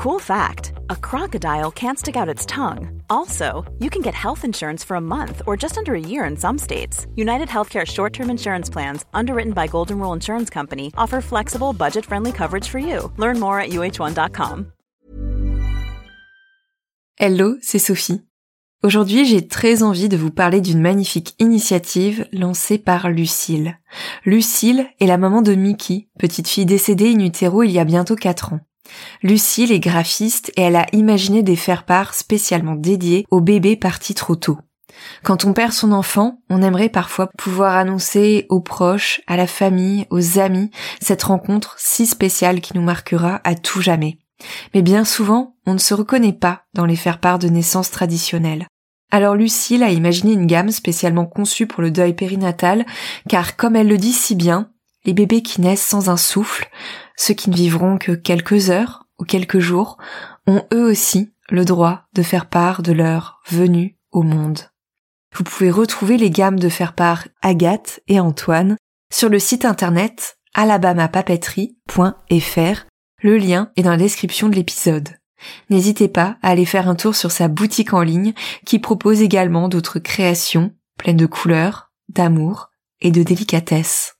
Cool fact a crocodile can't stick out its tongue. Also, you can get health insurance for a month or just under a year in some states. United Healthcare short term insurance plans, underwritten by Golden Rule Insurance Company, offer flexible, budget friendly coverage for you. Learn more at uh1.com. Hello, c'est Sophie. Aujourd'hui, j'ai très envie de vous parler d'une magnifique initiative lancée par Lucille. Lucille est la maman de Mickey, petite fille décédée in utero il y a bientôt 4 ans. Lucille est graphiste et elle a imaginé des faire-part spécialement dédiés aux bébés partis trop tôt. Quand on perd son enfant, on aimerait parfois pouvoir annoncer aux proches, à la famille, aux amis, cette rencontre si spéciale qui nous marquera à tout jamais. Mais bien souvent, on ne se reconnaît pas dans les faire-part de naissance traditionnelles. Alors Lucille a imaginé une gamme spécialement conçue pour le deuil périnatal, car comme elle le dit si bien, les bébés qui naissent sans un souffle, ceux qui ne vivront que quelques heures ou quelques jours, ont eux aussi le droit de faire part de leur venue au monde. Vous pouvez retrouver les gammes de faire part Agathe et Antoine sur le site internet alabamapapeterie.fr. Le lien est dans la description de l'épisode. N'hésitez pas à aller faire un tour sur sa boutique en ligne qui propose également d'autres créations pleines de couleurs, d'amour et de délicatesse.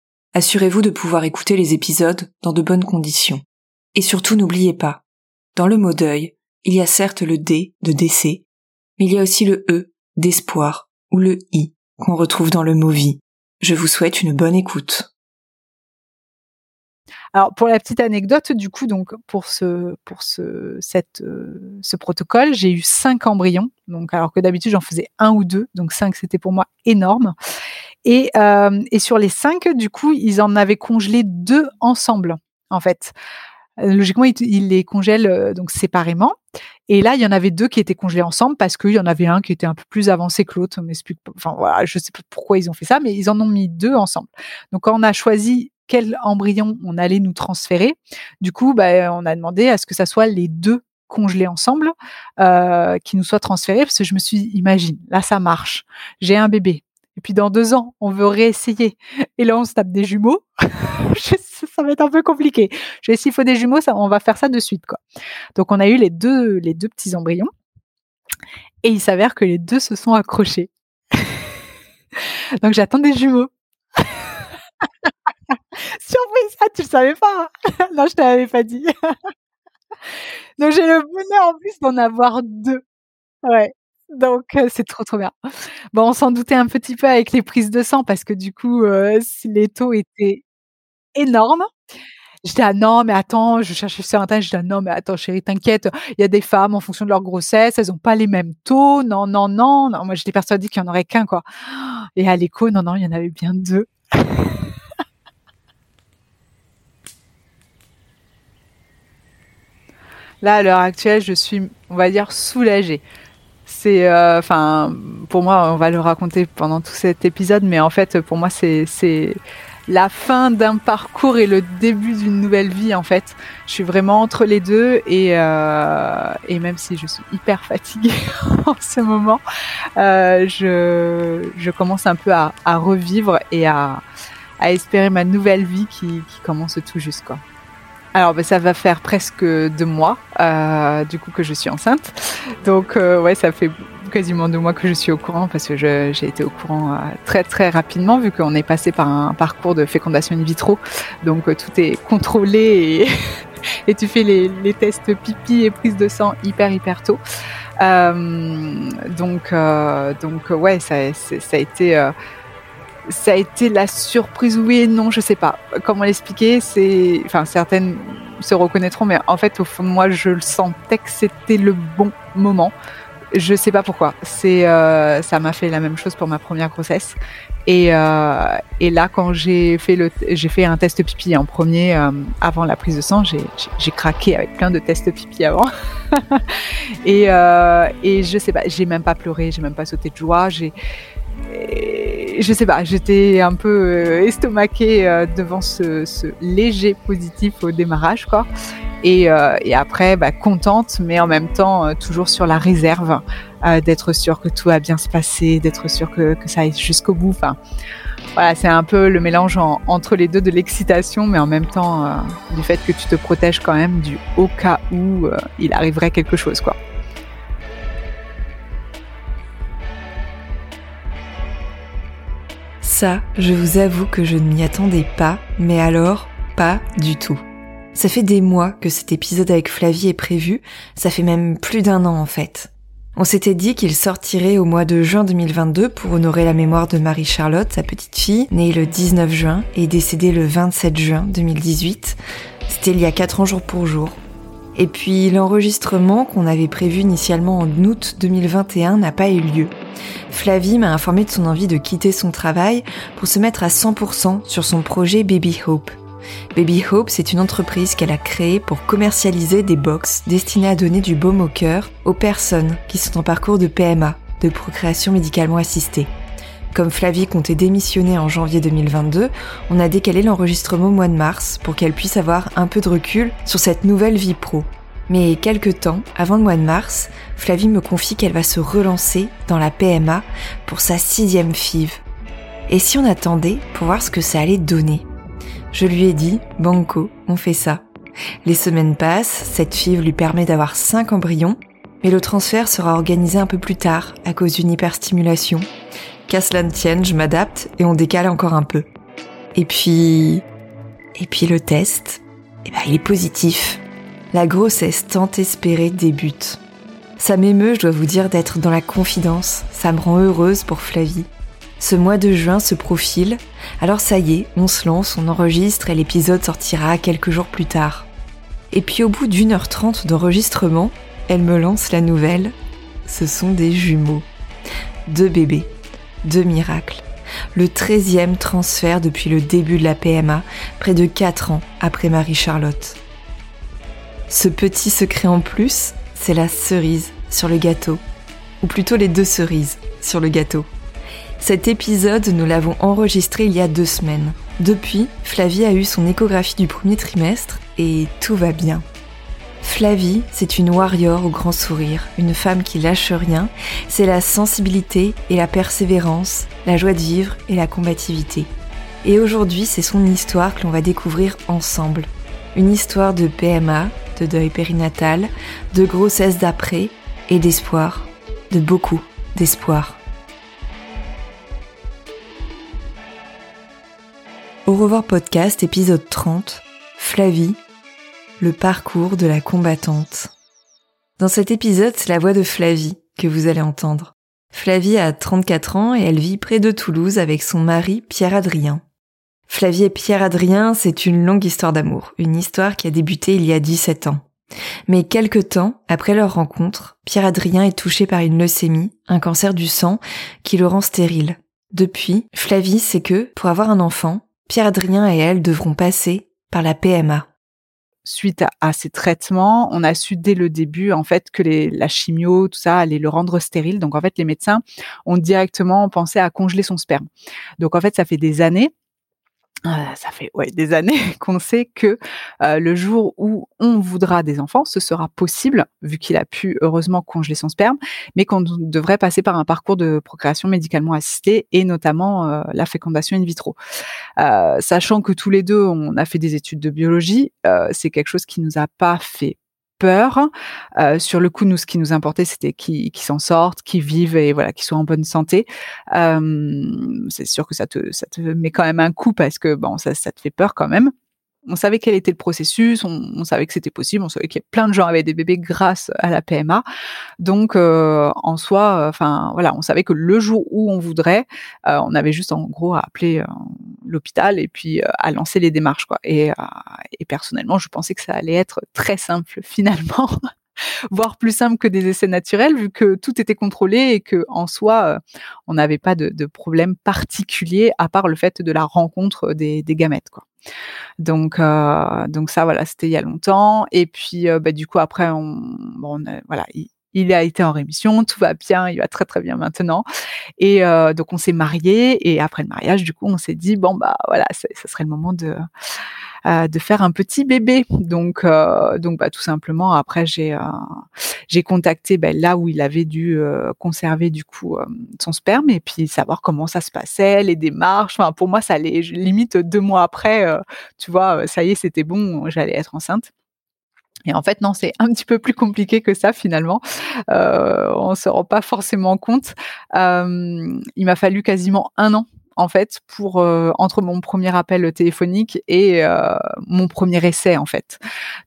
assurez-vous de pouvoir écouter les épisodes dans de bonnes conditions. Et surtout n'oubliez pas, dans le mot deuil, il y a certes le D de décès, mais il y a aussi le E d'espoir ou le I qu'on retrouve dans le mot vie. Je vous souhaite une bonne écoute. Alors pour la petite anecdote, du coup, donc pour ce pour ce cette euh, ce protocole, j'ai eu cinq embryons. Donc alors que d'habitude j'en faisais un ou deux, donc cinq c'était pour moi énorme. Et euh, et sur les cinq, du coup, ils en avaient congelé deux ensemble, en fait. Logiquement, ils, les congèlent euh, donc séparément. Et là, il y en avait deux qui étaient congelés ensemble parce qu'il y en avait un qui était un peu plus avancé que l'autre. Enfin voilà, je sais pas pourquoi ils ont fait ça, mais ils en ont mis deux ensemble. Donc quand on a choisi quel embryon on allait nous transférer. Du coup, bah, on a demandé à ce que ça soit les deux congelés ensemble euh, qui nous soient transférés parce que je me suis dit, imagine, là ça marche, j'ai un bébé. Et puis dans deux ans, on veut réessayer. Et là, on se tape des jumeaux. ça va être un peu compliqué. Je vais s'il faut des jumeaux, ça, on va faire ça de suite, quoi. Donc on a eu les deux, les deux petits embryons. Et il s'avère que les deux se sont accrochés. Donc j'attends des jumeaux. Surprise, ah, tu le savais pas Non, je t'avais pas dit. Donc j'ai le bonheur en plus d'en avoir deux. Ouais. Donc c'est trop trop bien. Bon, on s'en doutait un petit peu avec les prises de sang parce que du coup, les taux étaient énormes. J'étais ah non mais attends, je cherchais sur internet, je dis ah non mais attends chérie, t'inquiète, il y a des femmes en fonction de leur grossesse, elles ont pas les mêmes taux. Non non non, non moi j'étais persuadée qu'il y en aurait qu'un quoi. Et à l'écho, non non, il y en avait bien deux. Là, à l'heure actuelle, je suis, on va dire, soulagée. Euh, enfin, pour moi, on va le raconter pendant tout cet épisode, mais en fait, pour moi, c'est, la fin d'un parcours et le début d'une nouvelle vie. En fait, je suis vraiment entre les deux et euh, même si je suis hyper fatiguée en ce moment, euh, je commence un peu à, revivre et à à espérer ma nouvelle vie qui, qui commence tout juste quoi. Alors, ben, ça va faire presque deux mois, euh, du coup, que je suis enceinte. Donc, euh, ouais, ça fait quasiment deux mois que je suis au courant parce que j'ai été au courant euh, très très rapidement vu qu'on est passé par un parcours de fécondation in vitro. Donc, euh, tout est contrôlé et, tu fais les, les, tests pipi et prise de sang hyper hyper tôt. Euh, donc, donc ouais, ça, ça a été ça a été la surprise, oui et non, je sais pas comment l'expliquer. C'est, enfin, certaines se reconnaîtront, mais en fait, moi, je le sentais que c'était le bon moment. Je sais pas pourquoi. C'est euh, ça m'a fait la même chose pour ma première grossesse. Et, euh, et là, quand j'ai fait le, j'ai fait un test pipi en premier euh, avant la prise de sang, j'ai, j'ai craqué avec plein de tests pipi avant. et, et je sais pas, j'ai même pas pleuré, j'ai même pas sauté de joie. J'ai, je sais pas, j'étais un peu euh, estomaquée euh, devant ce, léger positif au démarrage, quoi. Et, euh, après, bah, contente, mais en même temps toujours sur la réserve, d'être sûr que tout va bien se passer, d'être sûr que, ça aille jusqu'au bout. Enfin, voilà, c'est un peu le mélange en, entre les deux de l'excitation, mais en même temps du fait que tu te protèges quand même du au cas où il arriverait quelque chose, quoi. Ça, je vous avoue que je ne m'y attendais pas, mais alors pas du tout. Ça fait des mois que cet épisode avec Flavie est prévu, ça fait même plus d'un an en fait. On s'était dit qu'il sortirait au mois de juin 2022 pour honorer la mémoire de Marie-Charlotte, sa petite fille, née le 19 juin et décédée le 27 juin 2018. C'était il y a 4 ans jour pour jour. Et puis l'enregistrement qu'on avait prévu initialement en août 2021 n'a pas eu lieu. Flavie m'a informé de son envie de quitter son travail pour se mettre à 100% sur son projet Baby Hope. Baby Hope, c'est une entreprise qu'elle a créée pour commercialiser des box destinées à donner du baume au cœur aux personnes qui sont en parcours de PMA, de procréation médicalement assistée. Comme Flavie comptait démissionner en janvier 2022, on a décalé l'enregistrement au mois de mars pour qu'elle puisse avoir un peu de recul sur cette nouvelle vie pro. Mais quelques temps avant le mois de mars, Flavie me confie qu'elle va se relancer dans la PMA pour sa sixième FIV. Et si on attendait pour voir ce que ça allait donner? Je lui ai dit, Banco, on fait ça. Les semaines passent, cette FIV lui permet d'avoir cinq embryons, mais le transfert sera organisé un peu plus tard à cause d'une hyperstimulation. Qu'à cela ne tienne, je m'adapte et on décale encore un peu. Et puis... Et puis le test, eh ben, il est positif. La grossesse tant espérée débute. Ça m'émeut, je dois vous dire, d'être dans la confidence. Ça me rend heureuse pour Flavie. Ce mois de juin se profile, alors ça y est, on se lance, on enregistre et l'épisode sortira quelques jours plus tard. Et puis au bout d'une heure trente d'enregistrement, elle me lance la nouvelle. Ce sont des jumeaux. Deux bébés. Deux miracles. Le treizième transfert depuis le début de la PMA, près de quatre ans après Marie-Charlotte. Ce petit secret en plus, c'est la cerise sur le gâteau. Ou plutôt les deux cerises sur le gâteau. Cet épisode, nous l'avons enregistré il y a deux semaines. Depuis, Flavie a eu son échographie du premier trimestre et tout va bien. Flavie, c'est une warrior au grand sourire, une femme qui lâche rien, c'est la sensibilité et la persévérance, la joie de vivre et la combativité. Et aujourd'hui, c'est son histoire que l'on va découvrir ensemble. Une histoire de PMA, de deuil périnatal, de grossesse d'après et d'espoir, de beaucoup d'espoir. Au revoir podcast épisode 30, Flavie, le parcours de la combattante. Dans cet épisode, c'est la voix de Flavie que vous allez entendre. Flavie a 34 ans et elle vit près de Toulouse avec son mari Pierre-Adrien. Flavie et Pierre-Adrien, c'est une longue histoire d'amour, une histoire qui a débuté il y a 17 ans. Mais quelque temps après leur rencontre, Pierre-Adrien est touché par une leucémie, un cancer du sang, qui le rend stérile. Depuis, Flavie sait que, pour avoir un enfant, Pierre-Adrien et elle devront passer par la PMA. Suite à, ces traitements, on a su dès le début en fait que les, la chimio, tout ça, allait le rendre stérile. Donc en fait, les médecins ont directement pensé à congeler son sperme. Donc en fait, ça fait des années euh, ça fait ouais, des années qu'on sait que euh, le jour où on voudra des enfants, ce sera possible, vu qu'il a pu heureusement congeler son sperme, mais qu'on devrait passer par un parcours de procréation médicalement assistée et notamment euh, la fécondation in vitro. sachant que tous les deux, on a fait des études de biologie, c'est quelque chose qui nous a pas fait peur. Euh, sur le coup, nous, ce qui nous importait, c'était qu'ils s'en sortent, qu'ils vivent et voilà, qu'ils soient en bonne santé. Euh, c'est sûr que ça te, met quand même un coup parce que bon, ça te fait peur quand même. On savait quel était le processus, on, savait que c'était possible, on savait qu'il y a plein de gens avaient des bébés grâce à la PMA. Donc, euh, en soi, enfin voilà, on savait que le jour où on voudrait, euh, on avait juste en gros à appeler euh, l'hôpital et puis à lancer les démarches quoi. Et, et personnellement, je pensais que ça allait être très simple finalement. Voire plus simple que des essais naturels, vu que tout était contrôlé et que en soi, euh, on n'avait pas de, problème particulier à part le fait de la rencontre des, gamètes, quoi. Donc, euh, donc ça, voilà, c'était il y a longtemps. Et puis, euh, bah, du coup, après, on, on voilà, il, a été en rémission, tout va bien, il va très très bien maintenant. Et donc, on s'est marié. Et après le mariage, du coup, on s'est dit bon bah voilà, ça serait le moment de de faire un petit bébé. Donc, euh, donc bah, tout simplement, après, j'ai euh, j'ai contacté ben, là où il avait dû conserver du coup son sperme et puis savoir comment ça se passait, les démarches. Enfin, pour moi, ça allait limite deux mois après. tu vois, ça y est, c'était bon, j'allais être enceinte. Et en fait, non, c'est un petit peu plus compliqué que ça finalement. Euh, on se rend pas forcément compte. Euh, il m'a fallu quasiment un an en fait pour euh, entre mon premier appel téléphonique et euh, mon premier essai en fait.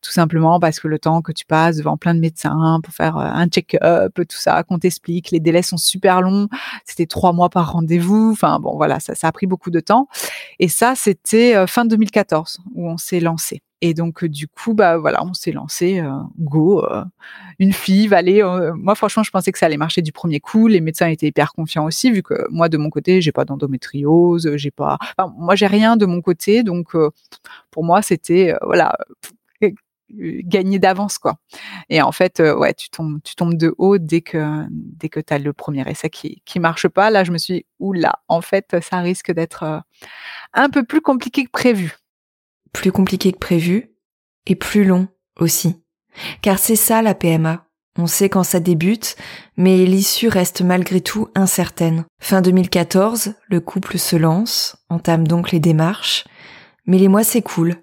Tout simplement parce que le temps que tu passes devant plein de médecins pour faire euh, un check-up tout ça qu'on t'explique les délais sont super longs c'était trois mois par rendez-vous enfin bon voilà ça ça a pris beaucoup de temps. Et ça c'était fin 2014 où on s'est lancé et donc du coup, bah voilà, on s'est lancé, euh, go, euh, une fille va aller. Euh, moi, franchement, je pensais que ça allait marcher du premier coup. Les médecins étaient hyper confiants aussi, vu que moi, de mon côté, j'ai pas d'endométriose, j'ai pas, moi, j'ai rien de mon côté, donc pour moi, c'était voilà gagner d'avance quoi. Et en fait, ouais, tu tombes, tu tombes de haut dès que dès que t'as le premier essai qui qui marche pas. Là, je me suis dit, oula, en fait, ça risque d'être un peu plus compliqué que prévu plus compliqué que prévu, et plus long aussi. Car c'est ça la PMA. On sait quand ça débute, mais l'issue reste malgré tout incertaine. Fin 2014, le couple se lance, entame donc les démarches, mais les mois s'écoulent.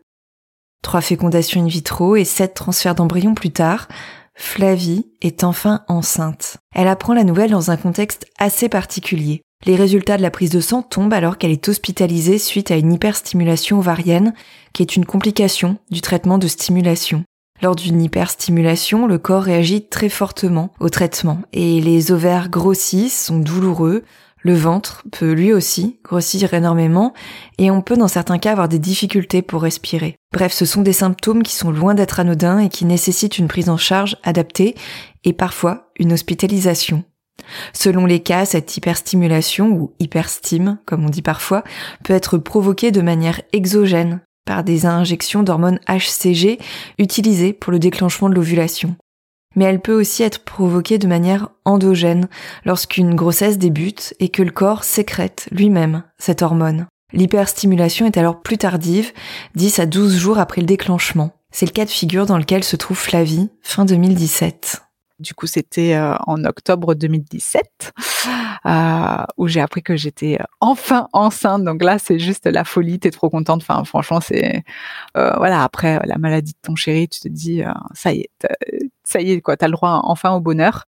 Trois fécondations in vitro et sept transferts d'embryons plus tard, Flavie est enfin enceinte. Elle apprend la nouvelle dans un contexte assez particulier. Les résultats de la prise de sang tombent alors qu'elle est hospitalisée suite à une hyperstimulation ovarienne, qui est une complication du traitement de stimulation. Lors d'une hyperstimulation, le corps réagit très fortement au traitement et les ovaires grossissent, sont douloureux, le ventre peut lui aussi grossir énormément et on peut dans certains cas avoir des difficultés pour respirer. Bref, ce sont des symptômes qui sont loin d'être anodins et qui nécessitent une prise en charge adaptée et parfois une hospitalisation. Selon les cas, cette hyperstimulation ou hyperstime, comme on dit parfois, peut être provoquée de manière exogène par des injections d'hormones HCG utilisées pour le déclenchement de l'ovulation. Mais elle peut aussi être provoquée de manière endogène lorsqu'une grossesse débute et que le corps sécrète lui-même cette hormone. L'hyperstimulation est alors plus tardive, 10 à 12 jours après le déclenchement. C'est le cas de figure dans lequel se trouve Flavie, fin 2017. Du coup, c'était euh, en octobre 2017 euh, où j'ai appris que j'étais euh, enfin enceinte. Donc là, c'est juste la folie. T'es trop contente. Enfin, franchement, c'est voilà. Après la maladie de ton chéri, tu te dis ça y est, ça y est quoi. T'as le droit enfin au bonheur.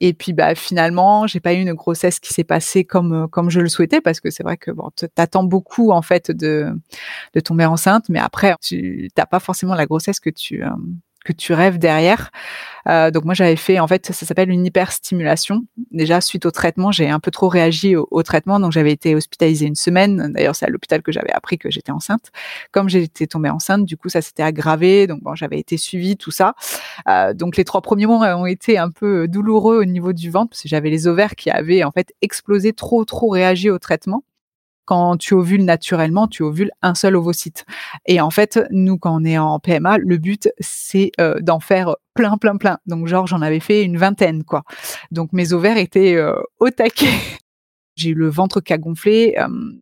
Et puis bah finalement, j'ai pas eu une grossesse qui s'est passée comme comme je le souhaitais parce que c'est vrai que bon, t'attends beaucoup en fait de de tomber enceinte, mais après tu t'as pas forcément la grossesse que tu que tu rêves derrière. Euh, donc moi j'avais fait en fait ça s'appelle une hyperstimulation. Déjà suite au traitement j'ai un peu trop réagi au, traitement donc j'avais été hospitalisée une semaine. D'ailleurs c'est à l'hôpital que j'avais appris que j'étais enceinte. Comme j'étais tombée enceinte du coup ça s'était aggravé donc j'avais été suivie tout ça. Euh, donc les trois premiers mois ont été un peu douloureux au niveau du ventre parce que j'avais les ovaires qui avaient en fait explosé trop trop réagi au traitement quand tu ovules naturellement, tu ovules un seul ovocyte. Et en fait, nous, quand on est en PMA, le but, c'est euh, d'en faire plein, plein, plein. Donc, genre, j'en avais fait une vingtaine, quoi. Donc, mes ovaires étaient euh, au taquet. J'ai eu le ventre qui a gonflé.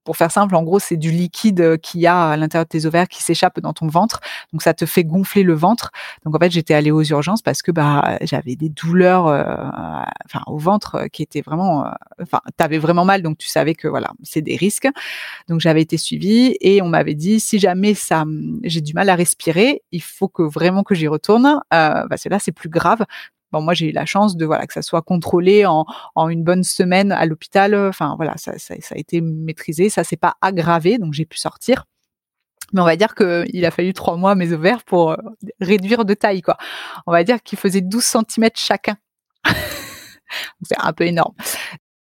pour faire simple, en gros, c'est du liquide qu'il y a à l'intérieur de tes ovaires qui s'échappe dans ton ventre. Donc, ça te fait gonfler le ventre. Donc, en fait, j'étais allée aux urgences parce que bah j'avais des douleurs, enfin, au ventre qui étaient vraiment, enfin, t'avais vraiment mal. Donc, tu savais que voilà, c'est des risques. Donc, j'avais été suivie et on m'avait dit si jamais ça, j'ai du mal à respirer, il faut que vraiment que j'y retourne euh, parce que là, c'est plus grave. Moi, j'ai eu la chance de voilà que ça soit contrôlé en, une bonne semaine à l'hôpital. Enfin, voilà, ça, ça, ça, a été maîtrisé. Ça s'est pas aggravé, donc j'ai pu sortir. Mais on va dire qu'il a fallu trois mois mes ovaires pour euh, réduire de taille, quoi. On va dire qu'ils faisaient 12 cm chacun. c'est un peu énorme.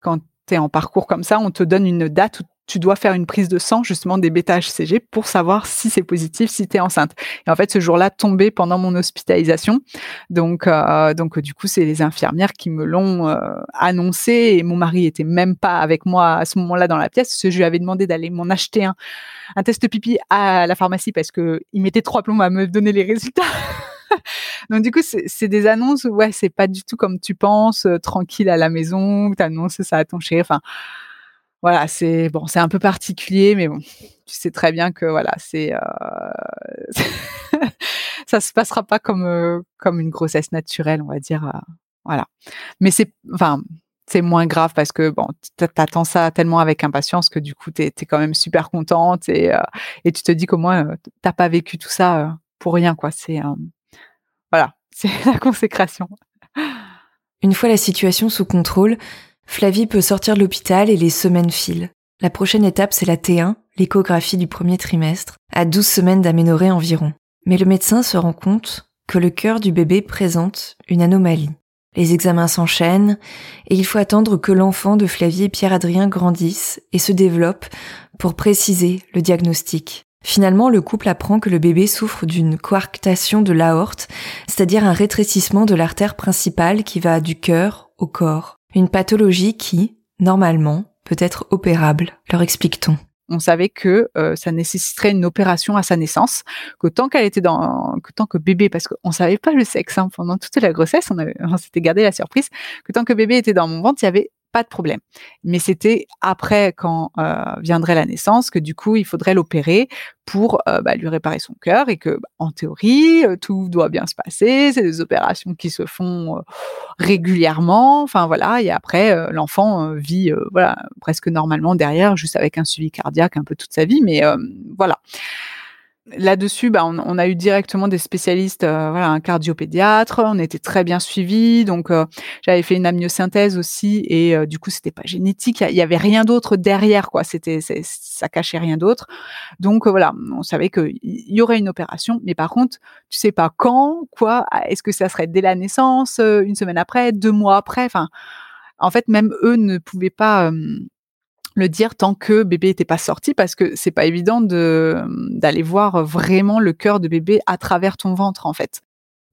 Quand tu es en parcours comme ça, on te donne une date où tu dois faire une prise de sang justement des bêta-HCG pour savoir si c'est positif, si tu es enceinte. Et en fait, ce jour-là tombé pendant mon hospitalisation. Donc, euh, donc du coup, c'est les infirmières qui me l'ont euh, annoncé et mon mari était même pas avec moi à ce moment-là dans la pièce. Parce que je lui avais demandé d'aller m'en acheter un, un test pipi à la pharmacie parce que il mettait trois plombs à me donner les résultats. Donc du coup, c'est des annonces ouais, c'est pas du tout comme tu penses, euh, tranquille à la maison, tu ça à ton chéri. Enfin, voilà, c'est bon, c'est un peu particulier, mais bon, tu sais très bien que voilà, c'est euh, ça se passera pas comme euh, comme une grossesse naturelle, on va dire, euh, voilà. Mais c'est enfin c'est moins grave parce que bon, t'attends ça tellement avec impatience que du coup t'es es quand même super contente et et tu te dis qu'au moins t'as pas vécu tout ça pour rien quoi. C'est voilà, c'est la consécration. Une fois la situation sous contrôle, Flavie peut sortir de l'hôpital et les semaines filent. La prochaine étape, c'est la T1, l'échographie du premier trimestre, à 12 semaines d'aménorrhée environ. Mais le médecin se rend compte que le cœur du bébé présente une anomalie. Les examens s'enchaînent et il faut attendre que l'enfant de Flavie et Pierre-Adrien grandisse et se développe pour préciser le diagnostic. Finalement, le couple apprend que le bébé souffre d'une coarctation de l'aorte, c'est-à-dire un rétrécissement de l'artère principale qui va du cœur au corps. Une pathologie qui, normalement, peut être opérable, leur explique-t-on. On savait que euh, ça nécessiterait une opération à sa naissance, que tant qu'elle était dans, que tant que bébé, parce qu'on savait pas le sexe hein, pendant toute la grossesse, on, on s'était gardé la surprise, que tant que bébé était dans mon ventre, il y avait pas de problème. Mais c'était après, quand euh, viendrait la naissance, que du coup, il faudrait l'opérer pour euh, bah, lui réparer son cœur et que, bah, en théorie, euh, tout doit bien se passer. C'est des opérations qui se font régulièrement. Enfin voilà. Et après, l'enfant vit voilà presque normalement derrière, juste avec un suivi cardiaque un peu toute sa vie. Mais voilà. Là-dessus, bah, on, a eu directement des spécialistes, euh, voilà, un cardiopédiatre. On était très bien suivis. Donc, euh, j'avais fait une amniosynthèse aussi, et euh, du coup, c'était pas génétique. Il y, avait rien d'autre derrière, quoi. C'était, ça cachait rien d'autre. Donc voilà, on savait qu'il y aurait une opération, mais par contre, tu sais pas quand, quoi. Est-ce que ça serait dès la naissance, une semaine après, deux mois après. Enfin, en fait, même eux ne pouvaient pas le dire tant que bébé n'était pas sorti parce que c'est pas évident de d'aller voir vraiment le cœur de bébé à travers ton ventre en fait.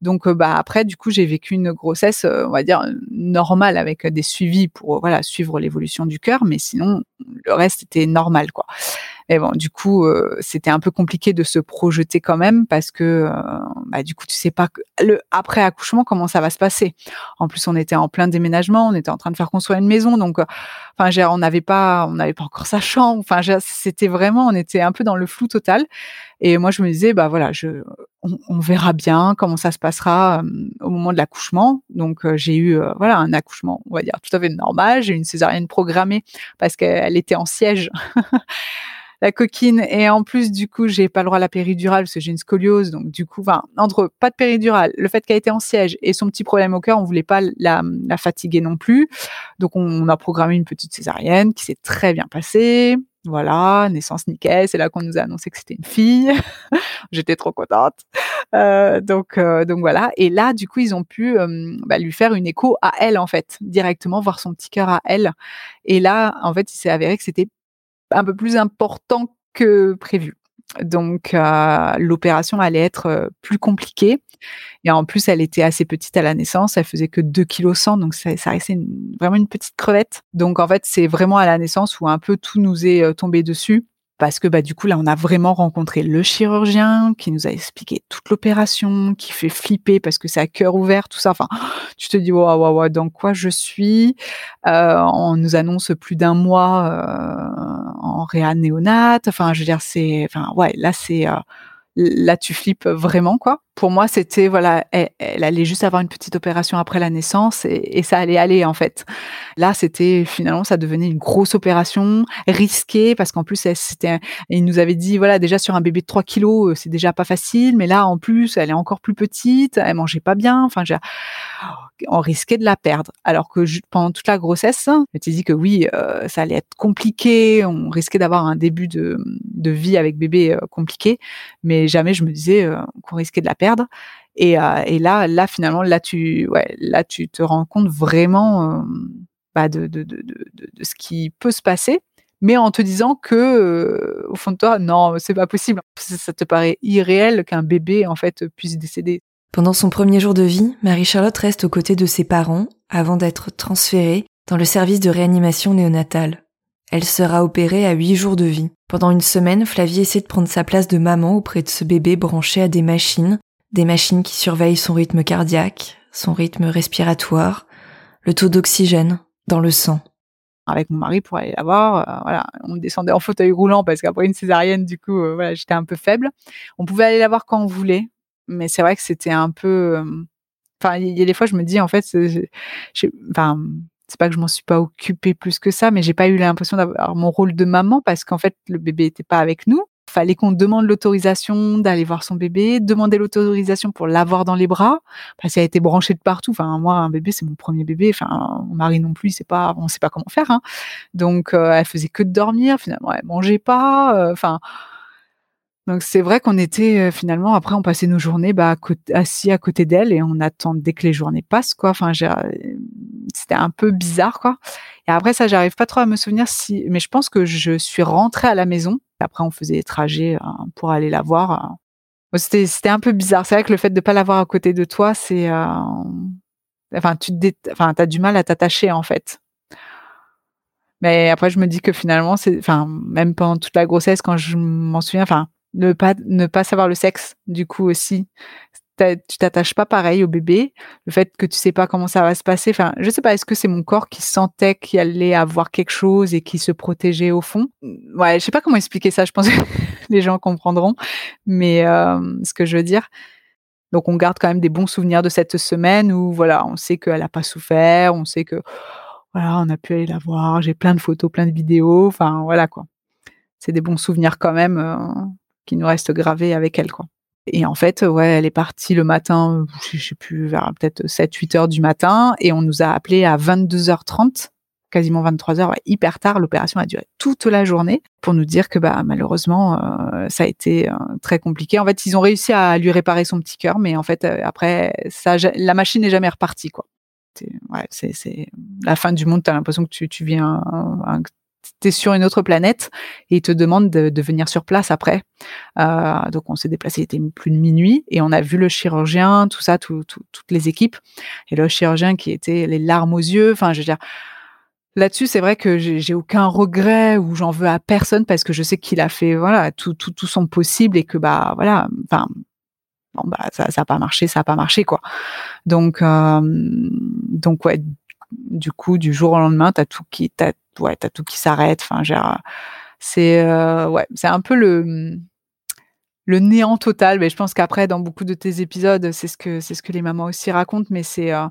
Donc euh, bah après du coup j'ai vécu une grossesse euh, on va dire normale avec des suivis pour voilà suivre l'évolution du cœur mais sinon le reste était normal quoi. Et bon, du coup, euh, c'était un peu compliqué de se projeter quand même parce que, euh, bah, du coup, tu sais pas le après accouchement comment ça va se passer. En plus, on était en plein déménagement, on était en train de faire construire une maison, donc, euh, enfin, on n'avait pas, on n'avait pas encore sa chambre. Enfin, c'était vraiment, on était un peu dans le flou total. Et moi, je me disais, bah voilà, je, on, verra bien comment ça se passera au moment de l'accouchement. Donc, j'ai eu, voilà, un accouchement, on va dire tout à fait normal. J'ai eu une césarienne programmée parce qu'elle était en siège. la coquine. Et en plus, du coup, j'ai pas le droit à la péridurale parce que j'ai une scoliose. Donc, du coup, entre pas de péridurale, le fait qu'elle était en siège et son petit problème au cœur, on voulait pas la, fatiguer non plus. Donc, on, a programmé une petite césarienne qui s'est très bien passée. Voilà, naissance nickel. C'est là qu'on nous a annoncé que c'était une fille. J'étais trop contente. Euh, donc, euh, donc voilà. Et là, du coup, ils ont pu euh, bah, lui faire une écho à elle en fait, directement voir son petit cœur à elle. Et là, en fait, il s'est avéré que c'était un peu plus important que prévu. Donc euh, l'opération allait être euh, plus compliquée et en plus elle était assez petite à la naissance, elle faisait que 2 kg 100 donc ça, ça restait vraiment une petite crevette. Donc en fait c'est vraiment à la naissance où un peu tout nous est euh, tombé dessus parce que bah du coup là on a vraiment rencontré le chirurgien qui nous a expliqué toute l'opération, qui fait flipper parce que c'est à cœur ouvert tout ça. Enfin, tu te dis waouh waouh waouh dans quoi je suis? Euh, on nous annonce plus d'un mois euh, en réa néonate. Enfin, je veux dire c'est, enfin ouais là c'est euh, là tu flippes vraiment quoi. Pour moi, c'était voilà, elle, allait juste avoir une petite opération après la naissance et, ça allait aller en fait. Là, c'était finalement ça devenait une grosse opération risquée parce qu'en plus c'était, il nous avait dit voilà déjà sur un bébé de 3 kilos euh, c'est déjà pas facile, mais là en plus elle est encore plus petite, elle mangeait pas bien. Enfin, on risquait de la perdre. Alors que pendant toute la grossesse, je t'ai dit que oui, euh, ça allait être compliqué, on risquait d'avoir un début de, vie avec bébé euh, compliqué, mais jamais je me disais qu'on risquait de la perdre. Et, et, là, là finalement, là tu, ouais, là tu te rends compte vraiment bah, de, de, de, de, ce qui peut se passer. mais en te disant que euh, au fond de toi, non, c'est pas possible. Ça te paraît irréel qu'un bébé en fait puisse décéder. Pendant son premier jour de vie, Marie-Charlotte reste aux côtés de ses parents avant d'être transférée dans le service de réanimation néonatale. Elle sera opérée à huit jours de vie. Pendant une semaine, Flavie essaie de prendre sa place de maman auprès de ce bébé branché à des machines, des machines qui surveillent son rythme cardiaque, son rythme respiratoire, le taux d'oxygène dans le sang avec mon mari pour aller la voir. Euh, voilà, on descendait en fauteuil roulant parce qu'après une césarienne, du coup, euh, voilà, j'étais un peu faible. On pouvait aller la voir quand on voulait, mais c'est vrai que c'était un peu. Euh, enfin, il y a des fois, je me dis en fait, enfin, c'est pas que je m'en suis pas occupée plus que ça, mais j'ai pas eu l'impression d'avoir mon rôle de maman parce qu'en fait, le bébé était pas avec nous fallait qu'on demande l'autorisation d'aller voir son bébé, demander l'autorisation pour l'avoir dans les bras, parce qu'elle a été branchée de partout. Enfin, moi, un bébé, c'est mon premier bébé. Enfin, mon mari non plus, c'est pas, on sait pas comment faire. Hein. Donc, euh, elle faisait que de dormir. Finalement, elle mangeait pas. Euh, enfin. donc c'est vrai qu'on était euh, finalement après on passait nos journées bah, assis à côté d'elle et on attendait que les journées passent quoi. Enfin c'était un peu bizarre. Et après ça j'arrive pas trop à me souvenir si mais je pense que je suis rentrée à la maison après, on faisait des trajets euh, pour aller la voir. Euh. C'était, c'était un peu bizarre. C'est vrai que le fait de pas l'avoir à côté de toi, c'est, euh, enfin, tu enfin, as du mal à t'attacher en fait. Mais après, je me dis que finalement, c'est, même pendant toute la grossesse, quand je m'en souviens, enfin, ne ne pas savoir le sexe, du coup aussi, tu t'attaches pas pareil au bébé. Le fait que tu sais pas comment ça va se passer. Enfin, je sais pas. Est-ce que c'est mon corps qui sentait qu'il allait avoir quelque chose et qui se protégeait au fond? Ouais, je sais pas comment expliquer ça. Je pense que les gens comprendront. Mais euh, ce que je veux dire. Donc, on garde quand même des bons souvenirs de cette semaine où voilà, on sait qu'elle a pas souffert, on sait que voilà, on a pu aller la voir. J'ai plein de photos, plein de vidéos. Enfin, voilà quoi. C'est des bons souvenirs quand même euh, qui nous restent gravés avec elle quoi. Et en fait, ouais, elle est partie le matin, je sais plus, vers peut-être 7-8 heures du matin, et on nous a appelé à 22h30, quasiment 23 heures, hyper tard. L'opération a duré toute la journée pour nous dire que bah malheureusement euh, ça a été euh, très compliqué. En fait, ils ont réussi à lui réparer son petit cœur, mais en fait euh, après ça, la machine n'est jamais repartie quoi. Ouais, c'est la fin du monde. T'as l'impression que tu, viens tu es sur une autre planète et ils te demandent de, venir sur place après. Euh, donc on s'est déplacé, il était plus de minuit et on a vu le chirurgien, tout ça, toutes les équipes et le chirurgien qui était les larmes aux yeux. Enfin, je veux dire, là-dessus, c'est vrai que j'ai aucun regret ou j'en veux à personne parce que je sais qu'il a fait voilà tout, tout, tout son possible et que bah voilà, enfin bah ça ça pas marché, ça a pas marché quoi. Donc euh, donc ouais, du coup du jour au lendemain, t'as tout qui t'as ouais, t'as tout qui s'arrête. Enfin, c'est euh, ouais, c'est un peu le le néant total. Mais je pense qu'après, dans beaucoup de tes épisodes, c'est ce que c'est ce que les mamans aussi racontent. Mais c'est euh,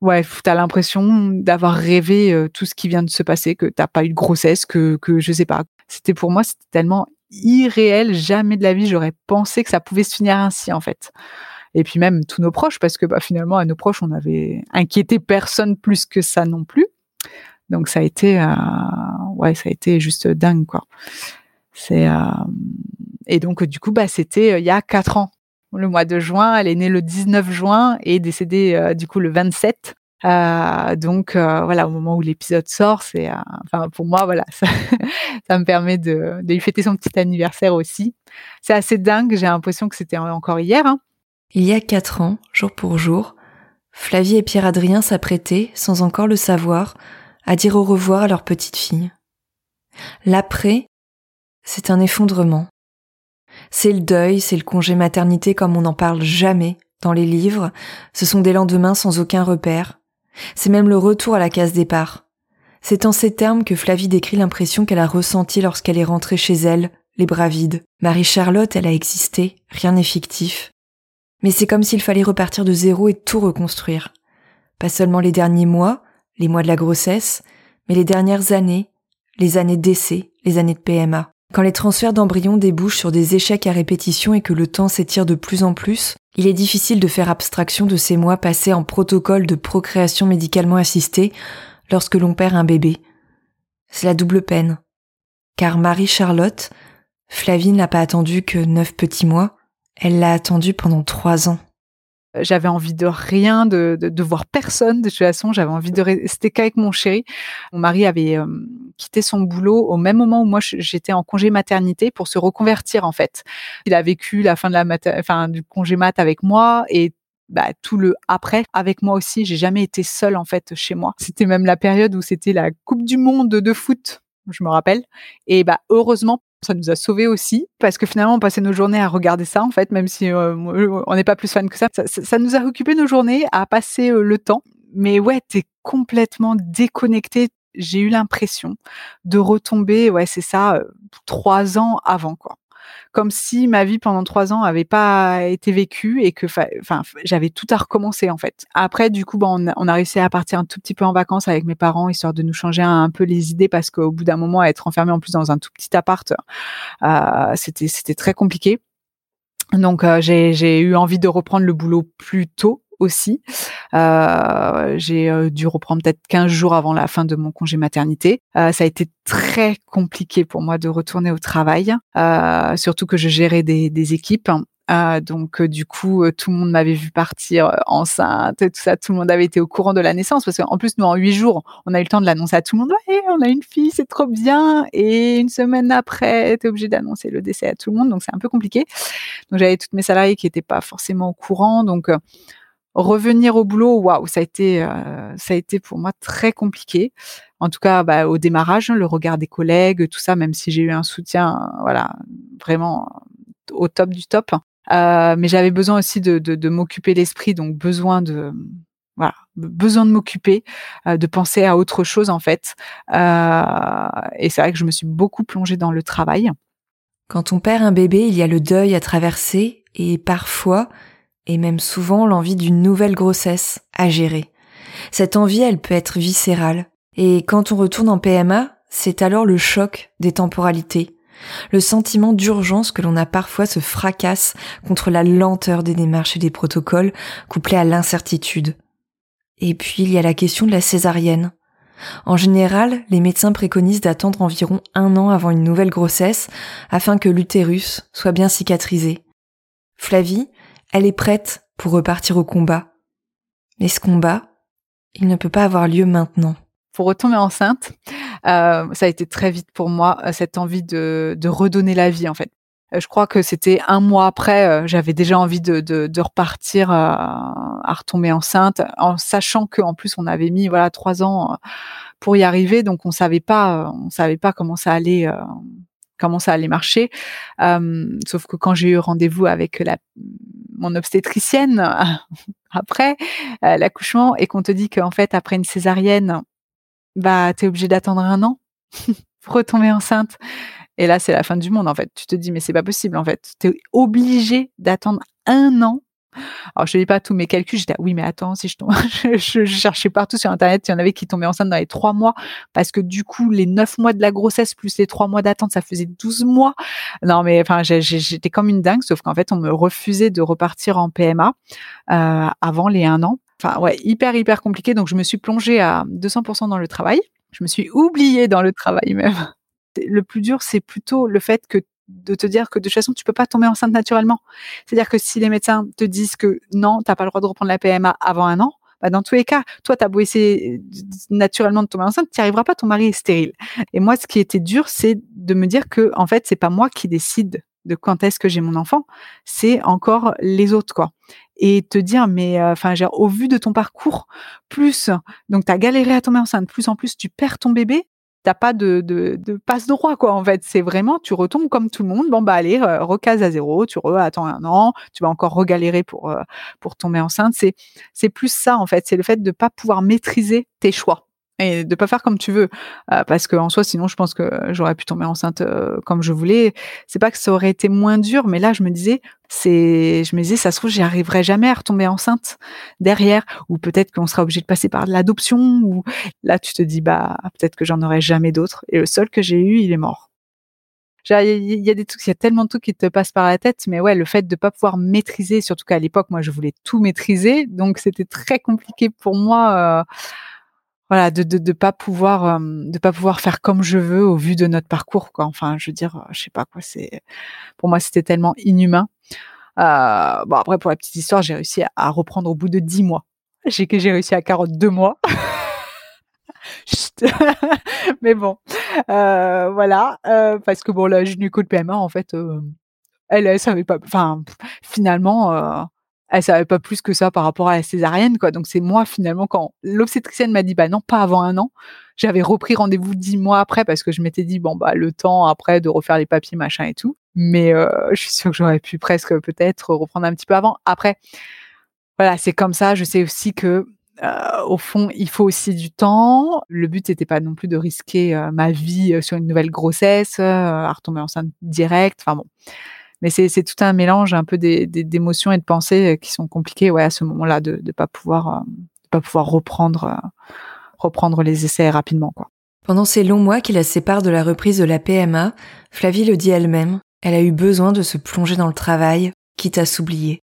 ouais, t'as l'impression d'avoir rêvé euh, tout ce qui vient de se passer, que t'as pas eu de grossesse, que que je sais pas. C'était pour moi, c'était tellement irréel. Jamais de la vie, j'aurais pensé que ça pouvait se finir ainsi en fait. Et puis même tous nos proches, parce que bah, finalement à nos proches, on avait inquiété personne plus que ça non plus. Donc ça a été, euh, ouais, ça a été juste dingue quoi. Euh, et donc du coup bah c'était euh, il y a quatre ans, le mois de juin. Elle est née le 19 juin et décédée du coup le 27. donc voilà, au moment où l'épisode sort, c'est pour moi voilà, ça, me permet de, de, lui fêter son petit anniversaire aussi. C'est assez dingue. J'ai l'impression que c'était encore hier. Hein. Il y a quatre ans, jour pour jour, Flavie et Pierre-Adrien s'apprêtaient, sans encore le savoir, à dire au revoir à leur petite fille. L'après, c'est un effondrement. C'est le deuil, c'est le congé maternité comme on n'en parle jamais dans les livres, ce sont des lendemains sans aucun repère. C'est même le retour à la case départ. C'est en ces termes que Flavie décrit l'impression qu'elle a ressentie lorsqu'elle est rentrée chez elle, les bras vides. Marie-Charlotte, elle a existé, rien n'est fictif. Mais c'est comme s'il fallait repartir de zéro et tout reconstruire. Pas seulement les derniers mois, les mois de la grossesse, mais les dernières années, les années d'essai, les années de PMA. Quand les transferts d'embryons débouchent sur des échecs à répétition et que le temps s'étire de plus en plus, il est difficile de faire abstraction de ces mois passés en protocole de procréation médicalement assistée lorsque l'on perd un bébé. C'est la double peine. Car Marie-Charlotte, Flavie n'a pas attendu que neuf petits mois, elle l'a attendu pendant trois ans. J'avais envie de rien, de, de, de, voir personne. De toute façon, j'avais envie de rester qu'avec mon chéri. Mon mari avait euh, quitté son boulot au même moment où moi j'étais en congé maternité pour se reconvertir en fait. Il a vécu la fin de la enfin du congé mat avec moi et bah, tout le après avec moi aussi. J'ai jamais été seule en fait chez moi. C'était même la période où c'était la Coupe du Monde de foot, je me rappelle. Et bah heureusement ça nous a sauvés aussi parce que finalement on passait nos journées à regarder ça en fait même si euh, on n'est pas plus fan que ça. ça. nous a occupé nos journées à passer euh, le temps mais ouais t'es complètement déconnecté j'ai eu l'impression de retomber ouais c'est ça euh, trois ans avant quoi comme si ma vie pendant trois ans avait pas été vécue et que, enfin, j'avais tout à recommencer en fait. Après, du coup, bon, on, a, réussi à partir un tout petit peu en vacances avec mes parents histoire de nous changer un, peu les idées parce qu'au bout d'un moment, être enfermé en plus dans un tout petit appart, euh, c'était c'était très compliqué. Donc euh, j'ai eu envie de reprendre le boulot plus tôt aussi. Euh, j'ai euh, dû reprendre peut-être 15 jours avant la fin de mon congé maternité. Euh, ça a été très compliqué pour moi de retourner au travail, surtout que je gérais des, équipes. Donc du coup, tout le monde m'avait vu partir enceinte, tout ça, tout le monde avait été au courant de la naissance parce qu'en plus nous en huit jours, on a eu le temps de l'annoncer à tout le monde. Ouais, on a une fille, c'est trop bien. Et une semaine après, t'es obligé d'annoncer le décès à tout le monde, donc c'est un peu compliqué. Donc j'avais toutes mes salariés qui n'étaient pas forcément au courant, donc revenir au boulot, waouh, ça a été, euh, ça a été pour moi très compliqué. En tout cas, bah, au démarrage, le regard des collègues, tout ça, même si j'ai eu un soutien, voilà, vraiment au top du top. Euh, mais j'avais besoin aussi de, de, m'occuper l'esprit, donc besoin de, voilà, besoin de m'occuper, euh, de penser à autre chose en fait. Et c'est vrai que je me suis beaucoup plongée dans le travail. Quand on perd un bébé, il y a le deuil à traverser et parfois et même souvent l'envie d'une nouvelle grossesse à gérer. Cette envie, elle peut être viscérale. Et quand on retourne en PMA, c'est alors le choc des temporalités. Le sentiment d'urgence que l'on a parfois se fracasse contre la lenteur des démarches et des protocoles, couplé à l'incertitude. Et puis il y a la question de la césarienne. En général, les médecins préconisent d'attendre environ un an avant une nouvelle grossesse afin que l'utérus soit bien cicatrisé. Flavie, elle est prête pour repartir au combat. Mais ce combat, il ne peut pas avoir lieu maintenant. Pour retomber enceinte, euh, ça a été très vite pour moi euh, cette envie de, redonner la vie en fait. Euh, je crois que c'était un mois après, j'avais déjà envie de, repartir à retomber enceinte, en sachant qu'en plus on avait mis voilà trois ans pour y arriver, donc on savait pas, on savait pas comment ça allait comment ça allait marcher. sauf que quand j'ai eu rendez-vous avec la, mon obstétricienne après euh, l'accouchement et qu'on te dit qu'en fait après une césarienne, bah t'es obligé d'attendre un an pour retomber enceinte. Et là c'est la fin du monde en fait. Tu te dis mais c'est pas possible en fait. T'es obligé d'attendre un an alors, je dis pas tous mes calculs. J'étais, oui, mais attends, si je tombe, je, cherchais partout sur Internet, il y en avait qui tombaient enceintes dans les trois mois, parce que du coup, les neuf mois de la grossesse plus les trois mois d'attente, ça faisait 12 mois. Non, mais enfin, j'étais comme une dingue, sauf qu'en fait, on me refusait de repartir en PMA euh, avant les un an. Enfin, ouais, hyper, hyper compliqué. Donc, je me suis plongée à 200% dans le travail. Je me suis oubliée dans le travail même. Le plus dur, c'est plutôt le fait que de te dire que de toute façon, tu peux pas tomber enceinte naturellement. C'est-à-dire que si les médecins te disent que non, t'as pas le droit de reprendre la PMA avant un an, bah dans tous les cas, toi, tu as beau essayer naturellement de tomber enceinte, tu n'y arriveras pas, ton mari est stérile. Et moi, ce qui était dur, c'est de me dire que, en fait, c'est pas moi qui décide de quand est-ce que j'ai mon enfant, c'est encore les autres, quoi. Et te dire, mais euh, enfin, au vu de ton parcours, plus, donc tu as galéré à tomber enceinte, plus en plus tu perds ton bébé, t'as pas de, de, de passe droit quoi en fait. C'est vraiment tu retombes comme tout le monde. Bon bah allez euh, recase à zéro tu attends un an tu vas encore regalérer pour euh, pour tomber enceinte. C'est c'est plus ça en fait. C'est le fait de pas pouvoir maîtriser tes choix et de pas faire comme tu veux. Euh, parce que en soi sinon je pense que j'aurais pu tomber enceinte euh, comme je voulais. C'est pas que ça aurait été moins dur mais là je me disais c'est je me disais ça se trouve j'y arriverai jamais à retomber enceinte derrière. Ou peut-être qu'on sera obligé de passer par l'adoption ou là tu te dis bah peut-être que j'en aurai jamais d'autres. Et le seul que j'ai eu il est mort. Il y a des trucs, il y a tellement de trucs qui te passent par la tête, mais ouais, le fait de pas pouvoir maîtriser, surtout qu'à l'époque, moi, je voulais tout maîtriser, donc c'était très compliqué pour moi. Euh, voilà de de, de pas pouvoir euh, de pas pouvoir faire comme je veux au vu de notre parcours quoi enfin je veux dire je sais pas quoi c'est pour moi c'était tellement inhumain Euh, bon après pour la petite histoire, j'ai réussi à, reprendre au bout de 10 mois. J'ai que j'ai réussi à 42 mois. mais bon, euh, voilà, parce que bon la gynéco de PMA en fait, elle, elle savait pas, enfin finalement, elle savait pas plus que ça par rapport à la césarienne quoi. Donc c'est moi finalement quand l'obstétricienne m'a dit bah non pas avant un an, j'avais repris rendez-vous dix mois après parce que je m'étais dit bon bah le temps après de refaire les papiers machin et tout. Mais euh, je suis sûre que j'aurais pu presque peut-être reprendre un petit peu avant. Après voilà c'est comme ça. Je sais aussi que euh, au fond, il faut aussi du temps. Le but n'était pas non plus de risquer euh, ma vie sur une nouvelle grossesse, à retomber enceinte direct. Enfin bon, mais c'est tout un mélange un peu d'émotions et de pensées euh, qui sont compliquées ouais, à ce moment-là de ne pas pouvoir, euh, pas pouvoir reprendre, euh, reprendre les essais rapidement. Quoi. Pendant ces longs mois qui la séparent de la reprise de la PMA, Flavie le dit elle-même, elle a eu besoin de se plonger dans le travail, quitte à s'oublier.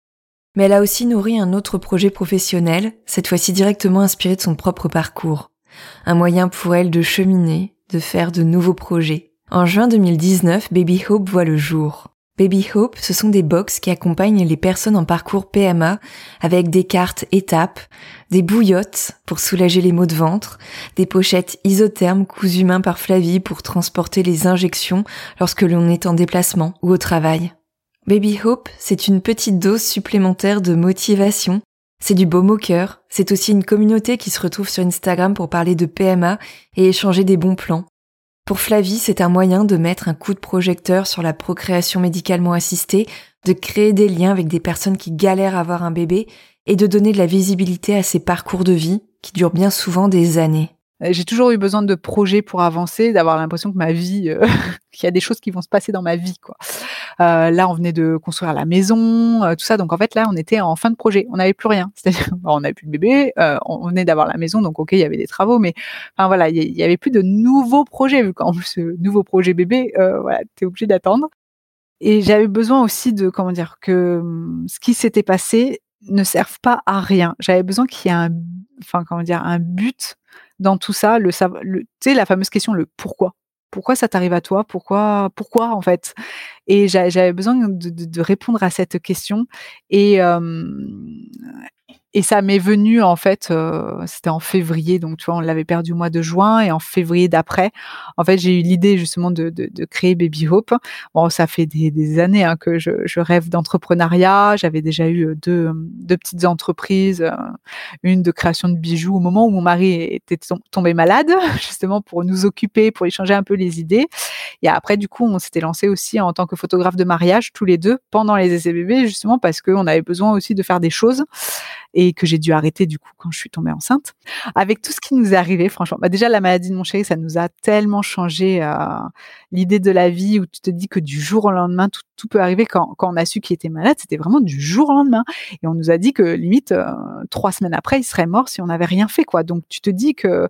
Mais elle a aussi nourri un autre projet professionnel, cette fois-ci directement inspiré de son propre parcours. Un moyen pour elle de cheminer, de faire de nouveaux projets. En juin 2019, Baby Hope voit le jour. Baby Hope, ce sont des box qui accompagnent les personnes en parcours PMA avec des cartes étapes, des bouillottes pour soulager les maux de ventre, des pochettes isothermes cousues main par Flavie pour transporter les injections lorsque l'on est en déplacement ou au travail. Baby Hope, c'est une petite dose supplémentaire de motivation. C'est du beau au cœur. C'est aussi une communauté qui se retrouve sur Instagram pour parler de PMA et échanger des bons plans. Pour Flavie, c'est un moyen de mettre un coup de projecteur sur la procréation médicalement assistée, de créer des liens avec des personnes qui galèrent à avoir un bébé et de donner de la visibilité à ces parcours de vie qui durent bien souvent des années. Euh, j'ai toujours eu besoin de projets pour avancer, d'avoir l'impression que ma vie, euh, qu'il y a des choses qui vont se passer dans ma vie, quoi. Euh, là, on venait de construire la maison, tout ça. Donc en fait, là, on était en fin de projet. On n'avait plus rien. C'est-à-dire, on n'avait plus de bébé. on venait d'avoir la maison, donc ok, il y avait des travaux, mais enfin voilà, il y, avait plus de nouveaux projets vu qu'en plus, nouveau projet bébé, voilà, t'es obligé d'attendre. Et j'avais besoin aussi de comment dire que hum, ce qui s'était passé ne serve pas à rien. J'avais besoin qu'il y ait un, enfin comment dire, un but dans tout ça, le, le tu sais, la fameuse question, le pourquoi. Pourquoi ça t'arrive à toi? Pourquoi Pourquoi en fait? Et j'avais besoin de, répondre à cette question. Et, et ça m'est venu en fait, euh, c'était en février, donc tu vois, on l'avait perdu au mois de juin et en février d'après, en fait, j'ai eu l'idée justement de, de, de, créer Baby Hope. Bon, ça fait des, des années hein, que je, je rêve d'entrepreneuriat. J'avais déjà eu deux, deux petites entreprises, euh, une de création de bijoux au moment où mon mari était tombé malade, justement pour nous occuper, pour échanger un peu les idées. Et après, du coup, on s'était lancé aussi en tant que photographe de mariage tous les deux pendant les essais bébés, justement parce qu'on avait besoin aussi de faire des choses et que j'ai dû arrêter du coup quand je suis tombée enceinte. Avec tout ce qui nous est arrivé, franchement, bah déjà la maladie de mon chéri, ça nous a tellement changé euh, l'idée de la vie où tu te dis que du jour au lendemain tout, peut arriver. Quand, quand on a su qu'il était malade, c'était vraiment du jour au lendemain et on nous a dit que limite euh, trois semaines après il serait mort si on n'avait rien fait quoi. Donc tu te dis que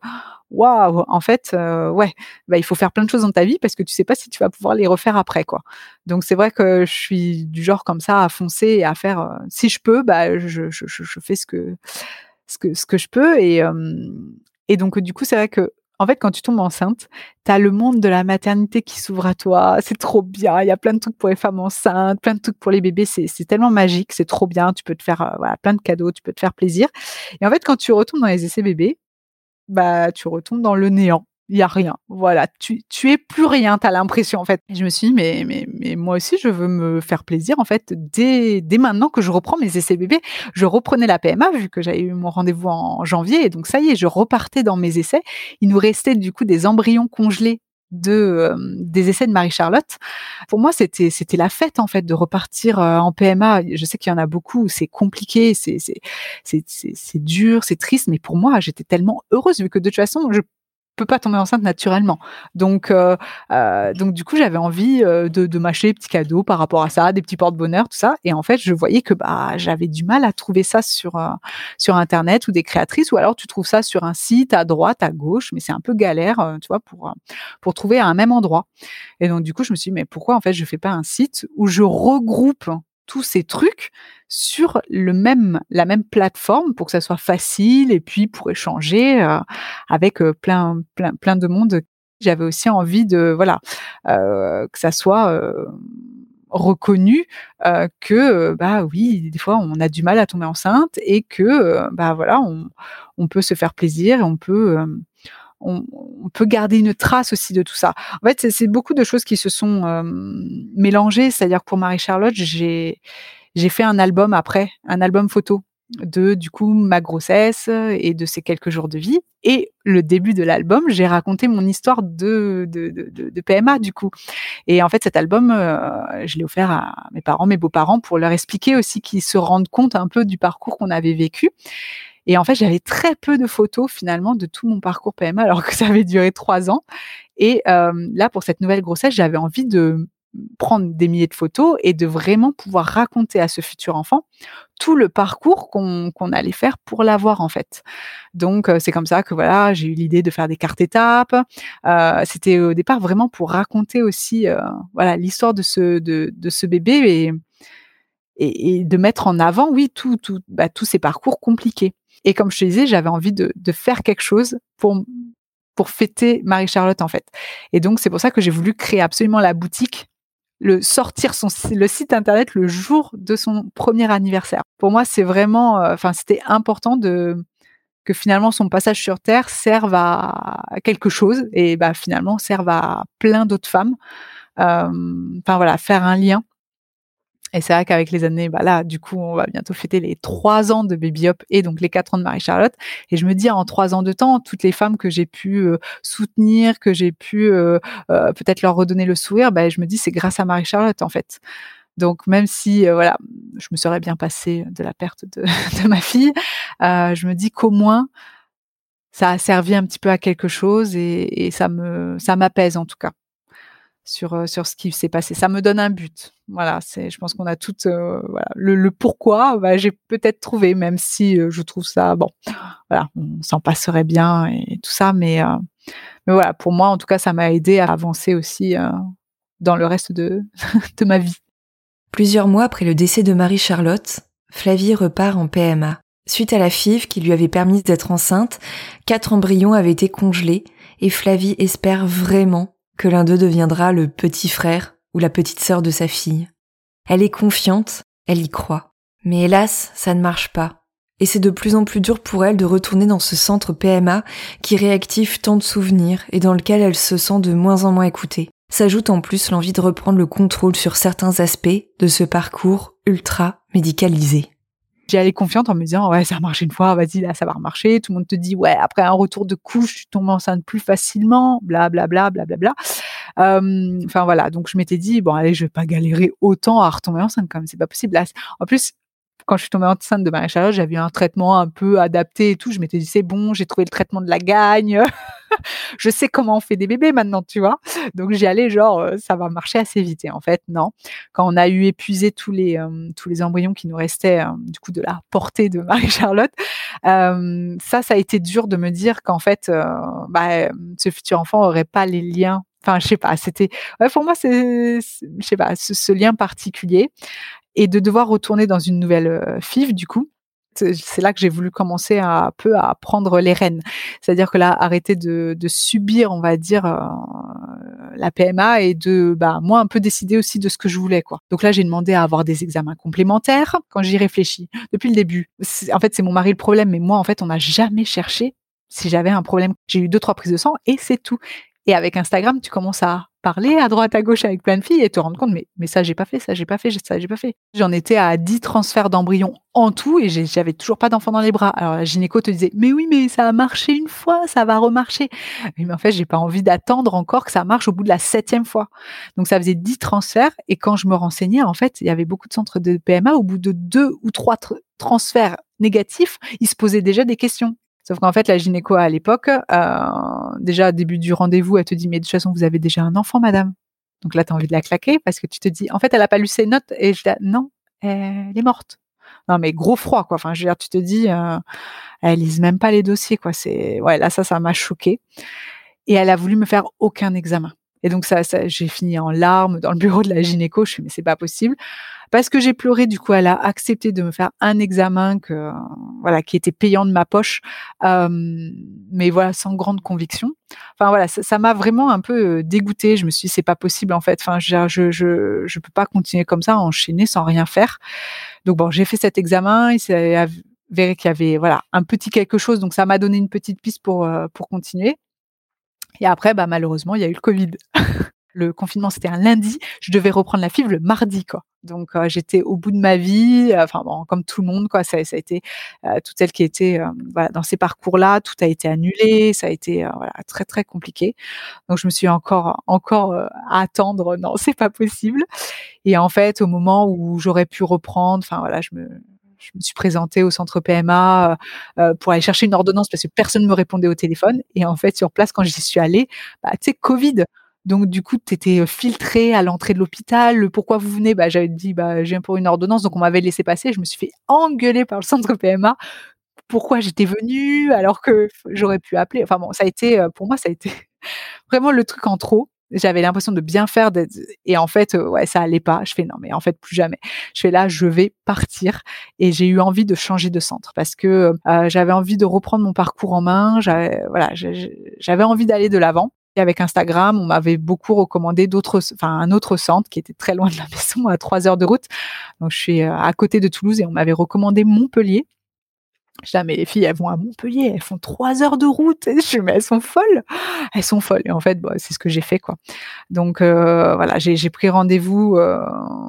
waouh, en fait, euh, ouais, bah, il faut faire plein de choses dans ta vie parce que tu sais pas si tu vas pouvoir les refaire après, quoi. Donc c'est vrai que je suis du genre comme ça à foncer et à faire. Euh, si je peux, bah, je, je, je, fais ce que ce que ce que je peux et et donc du coup c'est vrai que en fait, quand tu tombes enceinte, tu as le monde de la maternité qui s'ouvre à toi. C'est trop bien. Il y a plein de trucs pour les femmes enceintes, plein de trucs pour les bébés. C'est tellement magique. C'est trop bien. Tu peux te faire voilà, plein de cadeaux. Tu peux te faire plaisir. Et en fait, quand tu retournes dans les essais bébés, bah tu retombes dans le néant. Il y a rien. Voilà, tu tu es plus rien, tu as l'impression en fait. Je me suis dit mais mais mais moi aussi je veux me faire plaisir en fait dès dès maintenant que je reprends mes essais bébés, je reprenais la PMA vu que j'avais eu mon rendez-vous en janvier et donc ça y est, je repartais dans mes essais. Il nous restait du coup des embryons congelés de euh, des essais de Marie-Charlotte. Pour moi, c'était c'était la fête en fait de repartir euh, en PMA. Je sais qu'il y en a beaucoup, c'est compliqué, c'est c'est c'est c'est dur, c'est triste, mais pour moi, j'étais tellement heureuse vu que de toute façon, je peux pas tomber enceinte naturellement. Donc, euh, euh, donc du coup, j'avais envie euh, de, de m'acheter des petits cadeaux par rapport à ça, des petits porte-bonheur, tout ça. Et en fait, je voyais que bah j'avais du mal à trouver ça sur sur internet ou des créatrices, ou alors tu trouves ça sur un site à droite, à gauche, mais c'est un peu galère, tu vois, pour pour trouver à un même endroit. Et donc du coup, je me suis dit mais pourquoi en fait je fais pas un site où je regroupe tous ces trucs sur le même la même plateforme pour que ça soit facile et puis pour échanger euh, avec euh, plein plein plein de monde. J'avais aussi envie de voilà euh, que ça soit reconnu que bah oui des fois on a du mal à tomber enceinte et que bah voilà on, on peut se faire plaisir et on peut on, peut garder une trace aussi de tout ça. En fait, c'est beaucoup de choses qui se sont euh, mélangées. C'est-à-dire que pour Marie-Charlotte, j'ai fait un album après, un album photo de du coup ma grossesse et de ces quelques jours de vie. Et le début de l'album, j'ai raconté mon histoire de, PMA du coup. Et en fait, cet album, euh, je l'ai offert à mes parents, mes beaux-parents, pour leur expliquer aussi qu'ils se rendent compte un peu du parcours qu'on avait vécu. Et en fait, j'avais très peu de photos finalement de tout mon parcours PMA, alors que ça avait duré trois ans. Et euh, là, pour cette nouvelle grossesse, j'avais envie de prendre des milliers de photos et de vraiment pouvoir raconter à ce futur enfant tout le parcours qu'on allait faire pour l'avoir en fait. Donc euh, c'est comme ça que voilà j'ai eu l'idée de faire des cartes étapes. Euh, C'était au départ vraiment pour raconter aussi voilà l'histoire de ce de, ce bébé et, et, et, de mettre en avant oui tout, tout bah, tous ces parcours compliqués. Et comme je te disais, j'avais envie de, faire quelque chose pour pour fêter Marie-Charlotte en fait. Et donc c'est pour ça que j'ai voulu créer absolument la boutique, le sortir son le site internet le jour de son premier anniversaire. Pour moi, c'est vraiment, euh, enfin c'était important de que finalement son passage sur Terre serve à quelque chose et bah finalement serve à plein d'autres femmes. Euh, enfin voilà, faire un lien et c'est vrai qu'avec les années, bah là, du coup, on va bientôt fêter les trois ans de Baby Up et donc les quatre ans de Marie-Charlotte. Et je me dis, en trois ans de temps, toutes les femmes que j'ai pu euh, soutenir, que j'ai pu euh, euh, peut-être leur redonner le sourire, bah, je me dis, c'est grâce à Marie-Charlotte, en fait. Donc, même si, voilà, je me serais bien passée de la perte de, de ma fille, je me dis qu'au moins, ça a servi un petit peu à quelque chose et, et ça me, ça m'apaise en tout cas sur, euh, sur ce qui s'est passé. Ça me donne un but. Voilà, c'est, je pense qu'on a tout euh, voilà, le, pourquoi, bah, j'ai peut-être trouvé, même si euh, je trouve ça, bon, voilà, on s'en passerait bien et tout ça, mais, mais voilà, pour moi, en tout cas, ça m'a aidé à avancer aussi dans le reste de, de ma vie. Plusieurs mois après le décès de Marie-Charlotte, Flavie repart en PMA. Suite à la FIV qui lui avait permis d'être enceinte, quatre embryons avaient été congelés et Flavie espère vraiment que l'un d'eux deviendra le petit frère ou la petite sœur de sa fille. Elle est confiante, elle y croit. Mais hélas, ça ne marche pas. Et c'est de plus en plus dur pour elle de retourner dans ce centre PMA qui réactive tant de souvenirs et dans lequel elle se sent de moins en moins écoutée. S'ajoute en plus l'envie de reprendre le contrôle sur certains aspects de ce parcours ultra médicalisé. J'y allais confiante en me disant ouais ça a marché une fois, vas-y là ça va remarcher. Tout le monde te dit ouais après un retour de couche tu tombes enceinte plus facilement, bla bla bla bla bla bla. Enfin voilà donc je m'étais dit bon allez je vais pas galérer autant à retomber enceinte comme c'est pas possible. en plus quand je suis tombée enceinte de Marie-Charlotte, j'avais un traitement un peu adapté et tout. Je m'étais dit, c'est bon, j'ai trouvé le traitement de la gagne. je sais comment on fait des bébés maintenant, tu vois. Donc j'y allais genre, euh, ça va marcher assez vite. Et en fait, non. Quand on a eu épuisé tous les, euh, tous les embryons qui nous restaient, euh, du coup, de la portée de Marie-Charlotte, ça, ça a été dur de me dire qu'en fait, bah, ce futur enfant aurait pas les liens enfin je sais pas c'était pour moi c'est je sais pas ce, lien particulier et de devoir retourner dans une nouvelle euh, FIV, du coup, c'est là que j'ai voulu commencer à, peu à prendre les rênes. C'est-à-dire que là, arrêter de, subir, on va dire, euh, la PMA et de, bah, moi, un peu décider aussi de ce que je voulais, quoi. Donc là, j'ai demandé à avoir des examens complémentaires quand j'y réfléchis. Depuis le début. En fait, c'est mon mari le problème, mais moi, en fait, on n'a jamais cherché si j'avais un problème. J'ai eu deux, trois prises de sang et c'est tout. Et avec Instagram, tu commences à parler à droite à gauche avec plein de filles et te rendre compte mais mais ça j'ai pas fait ça j'ai pas fait ça j'ai pas fait. J'en étais à 10 transferts d'embryons en tout et j'avais toujours pas d'enfant dans les bras. Alors la gynéco te disait mais oui mais ça a marché une fois ça va remarcher. Mais en fait j'ai pas envie d'attendre encore que ça marche au bout de la septième fois. Donc ça faisait 10 transferts et quand je me renseignais en fait il y avait beaucoup de centres de PMA au bout de deux ou trois transferts négatifs ils se posaient déjà des questions Sauf qu'en fait, la gynéco à l'époque, euh, déjà au début du rendez-vous, elle te dit mais de toute façon vous avez déjà un enfant, madame. Donc là, tu as envie de la claquer parce que tu te dis en fait elle a pas lu ses notes et je dis non, elle est morte. Non mais gros froid quoi. Enfin je veux dire, tu te dis euh, elle lise même pas les dossiers quoi. C'est ouais là ça ça m'a choqué. Et elle a voulu me faire aucun examen. Et donc ça, ça j'ai fini en larmes dans le bureau de la gynéco. Je suis mais c'est pas possible parce que j'ai pleuré. Du coup, elle a accepté de me faire un examen que voilà qui était payant de ma poche. Euh, mais voilà, sans grande conviction. Enfin voilà, ça m'a vraiment un peu dégoûté. Je me suis dit c'est pas possible en fait. Enfin, je je je, je peux pas continuer comme ça, enchaîner sans rien faire. Donc bon, j'ai fait cet examen. Il s'est avéré qu'il y avait voilà un petit quelque chose, donc ça m'a donné une petite piste pour pour continuer. Et après, bah malheureusement, il y a eu le Covid. le confinement c'était un lundi, je devais reprendre la FIV le mardi quoi. Donc euh, j'étais au bout de ma vie, euh, enfin bon, comme tout le monde quoi. Ça, a été euh, toutes celles qui étaient voilà, dans ces parcours-là, tout a été annulé, ça a été très très compliqué. Donc je me suis encore encore à attendre, non c'est pas possible. Et en fait au moment où j'aurais pu reprendre, enfin voilà, je me je me suis présentée au centre PMA pour aller chercher une ordonnance parce que personne ne me répondait au téléphone. Et en fait, sur place, quand j'y suis allée, bah, tu sais, Covid. Donc du coup, tu étais filtré à l'entrée de l'hôpital. Pourquoi vous venez bah, J'avais dit, bah, je viens pour une ordonnance, donc on m'avait laissé passer. Je me suis fait engueuler par le centre PMA. Pourquoi j'étais venue alors que j'aurais pu appeler? Enfin bon, ça a été, pour moi, ça a été vraiment le truc en trop. J'avais l'impression de bien faire et en fait, ouais, ça allait pas. Je fais non, mais en fait, plus jamais. Je fais là, je vais partir et j'ai eu envie de changer de centre parce que j'avais envie de reprendre mon parcours en main. Voilà, j'avais envie d'aller de l'avant avec Instagram, on m'avait beaucoup recommandé d'autres, enfin un autre centre qui était très loin de la maison, à trois heures de route. Donc je suis euh, à côté de Toulouse et on m'avait recommandé Montpellier. Je ah, mais les filles, elles vont à Montpellier, elles font trois heures de route. je dis, mais elles sont folles. Elles sont folles. Et en fait, bah, c'est ce que j'ai fait, quoi. Donc, euh, voilà, j'ai pris rendez-vous euh,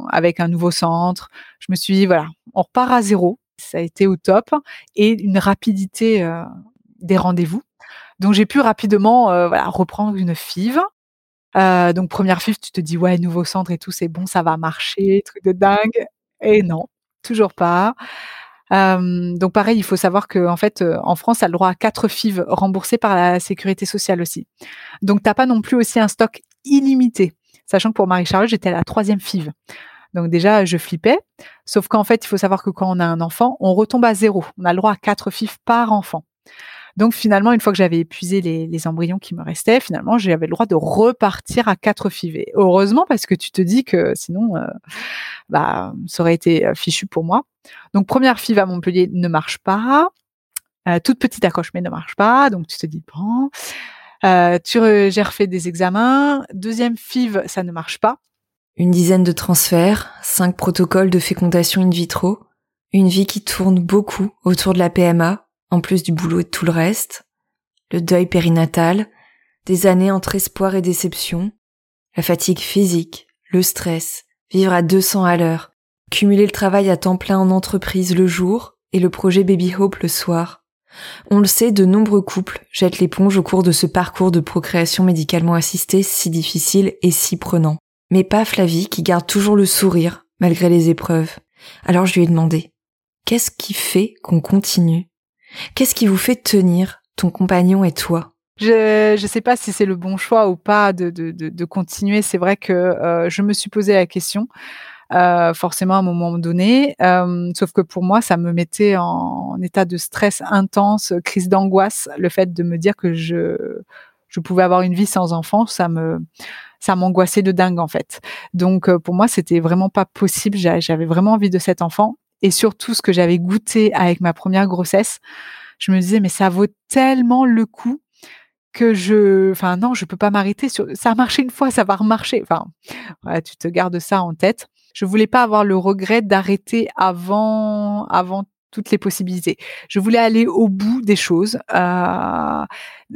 avec un nouveau centre. Je me suis dit, voilà, on repart à zéro. Ça a été au top. Et une rapidité des rendez-vous. Donc j'ai pu rapidement euh, reprendre une FIV. Euh, donc première FIV, tu te dis ouais, nouveau centre et tout, c'est bon, ça va marcher, truc de dingue. Et non, toujours pas. Euh, donc pareil, il faut savoir que en fait, en France, tu as le droit à quatre FIV remboursées par la sécurité sociale aussi. Donc t'as pas non plus aussi un stock illimité, sachant que pour Marie-Charlotte, j'étais à la troisième FIV. Donc déjà, je flippais. Sauf qu'en fait, il faut savoir que quand on a un enfant, on retombe à zéro. On a le droit à quatre FIV par enfant. Donc finalement, une fois que j'avais épuisé les, embryons qui me restaient, finalement, j'avais le droit de repartir à quatre FIV. Heureusement, parce que tu te dis que sinon, euh, bah, ça aurait été euh, fichu pour moi. Donc première FIV à Montpellier ne marche pas. Euh, toute petite accroche, mais ne marche pas. Donc tu te dis, bon, tu j'ai refait des examens. Deuxième FIV, ça ne marche pas. Une dizaine de transferts, cinq protocoles de fécondation in vitro, une vie qui tourne beaucoup autour de la PMA, en plus du boulot et de tout le reste, le deuil périnatal, des années entre espoir et déception, la fatigue physique, le stress, vivre à 200 à l'heure, cumuler le travail à temps plein en entreprise le jour et le projet Baby Hope le soir. On le sait, de nombreux couples jettent l'éponge au cours de ce parcours de procréation médicalement assistée si difficile et si prenant. Mais pas Flavie qui garde toujours le sourire malgré les épreuves. Alors je lui ai demandé, qu'est-ce qui fait qu'on continue Qu'est-ce qui vous fait tenir, ton compagnon et toi? Je ne sais pas si c'est le bon choix ou pas de, continuer. C'est vrai que euh, je me suis posé la question. Euh, forcément à un moment donné. Euh, sauf que pour moi, ça me mettait en, état de stress intense, crise d'angoisse, le fait de me dire que je je pouvais avoir une vie sans enfant, ça me ça m'angoissait de dingue en fait. Donc pour moi, c'était vraiment pas possible. J'avais vraiment envie de cet enfant et surtout ce que j'avais goûté avec ma première grossesse, je me disais mais ça vaut tellement le coup que je, enfin non, je peux pas m'arrêter sur. Ça a marché une fois, ça va remarcher. Enfin, tu te gardes ça en tête. Je voulais pas avoir le regret d'arrêter avant, avant toutes les possibilités. Je voulais aller au bout des choses. Euh,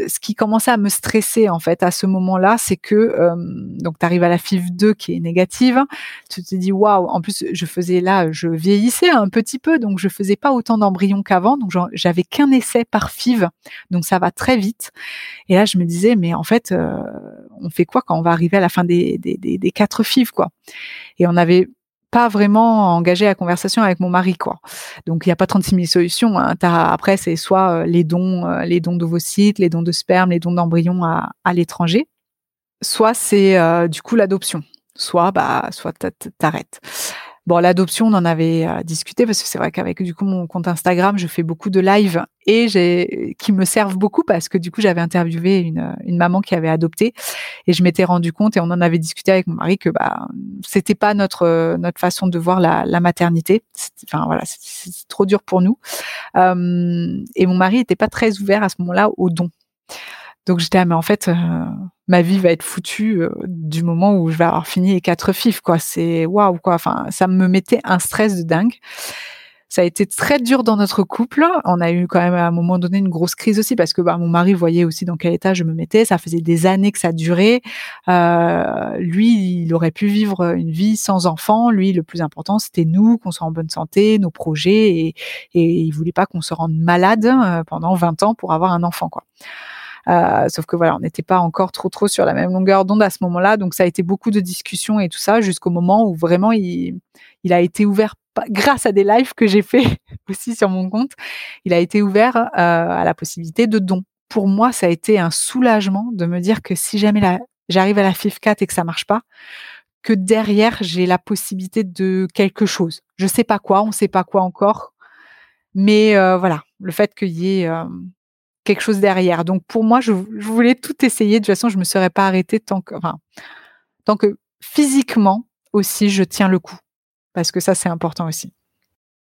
ce qui commençait à me stresser en fait à ce moment-là, c'est que euh, donc tu arrives à la FIV 2 qui est négative, tu te dis waouh, en plus je faisais là, je vieillissais un petit peu, donc je faisais pas autant d'embryons qu'avant, donc j'avais qu'un essai par FIV, donc ça va très vite. Et là je me disais mais en fait euh, on fait quoi quand on va arriver à la fin des, des, des, des quatre FIV quoi? Et on avait pas vraiment engagé la conversation avec mon mari, quoi. Donc il n'y a pas 36 000 solutions. Hein. après, c'est soit euh, les dons, euh, les dons d'ovocytes, les dons de sperme, les dons d'embryons à, à l'étranger, soit c'est euh, du coup l'adoption. Soit bah, soit t'arrêtes. Bon, l'adoption, on en avait euh, discuté parce que c'est vrai qu'avec du coup mon compte Instagram, je fais beaucoup de lives et j'ai qui me servent beaucoup parce que du coup j'avais interviewé une, une maman qui avait adopté et je m'étais rendu compte et on en avait discuté avec mon mari que bah c'était pas notre notre façon de voir la, la maternité. Enfin voilà, c'est trop dur pour nous. Euh, et mon mari était pas très ouvert à ce moment-là au don. Donc j'étais ah mais en fait euh, ma vie va être foutue euh, du moment où je vais avoir fini les quatre fifs quoi. C'est waouh quoi. Enfin ça me mettait un stress de dingue. Ça a été très dur dans notre couple. On a eu quand même à un moment donné une grosse crise aussi parce que bah, mon mari voyait aussi dans quel état je me mettais. Ça faisait des années que ça durait. Euh, lui, il aurait pu vivre une vie sans enfant. Lui, le plus important, c'était nous, qu'on soit en bonne santé, nos projets, et, et il voulait pas qu'on se rende malade pendant 20 ans pour avoir un enfant, quoi. Euh, sauf que voilà, on n'était pas encore trop trop sur la même longueur d'onde à ce moment-là, donc ça a été beaucoup de discussions et tout ça jusqu'au moment où vraiment il, il a été ouvert grâce à des lives que j'ai fait aussi sur mon compte. Il a été ouvert euh, à la possibilité de dons. Pour moi, ça a été un soulagement de me dire que si jamais j'arrive à la FIF 4 et que ça marche pas, que derrière j'ai la possibilité de quelque chose. Je sais pas quoi, on sait pas quoi encore, mais euh, voilà, le fait qu'il y ait euh, quelque chose derrière. Donc pour moi, je, voulais tout essayer. De toute façon, je me serais pas arrêtée tant que, enfin, tant que physiquement aussi, je tiens le coup. Parce que ça, c'est important aussi.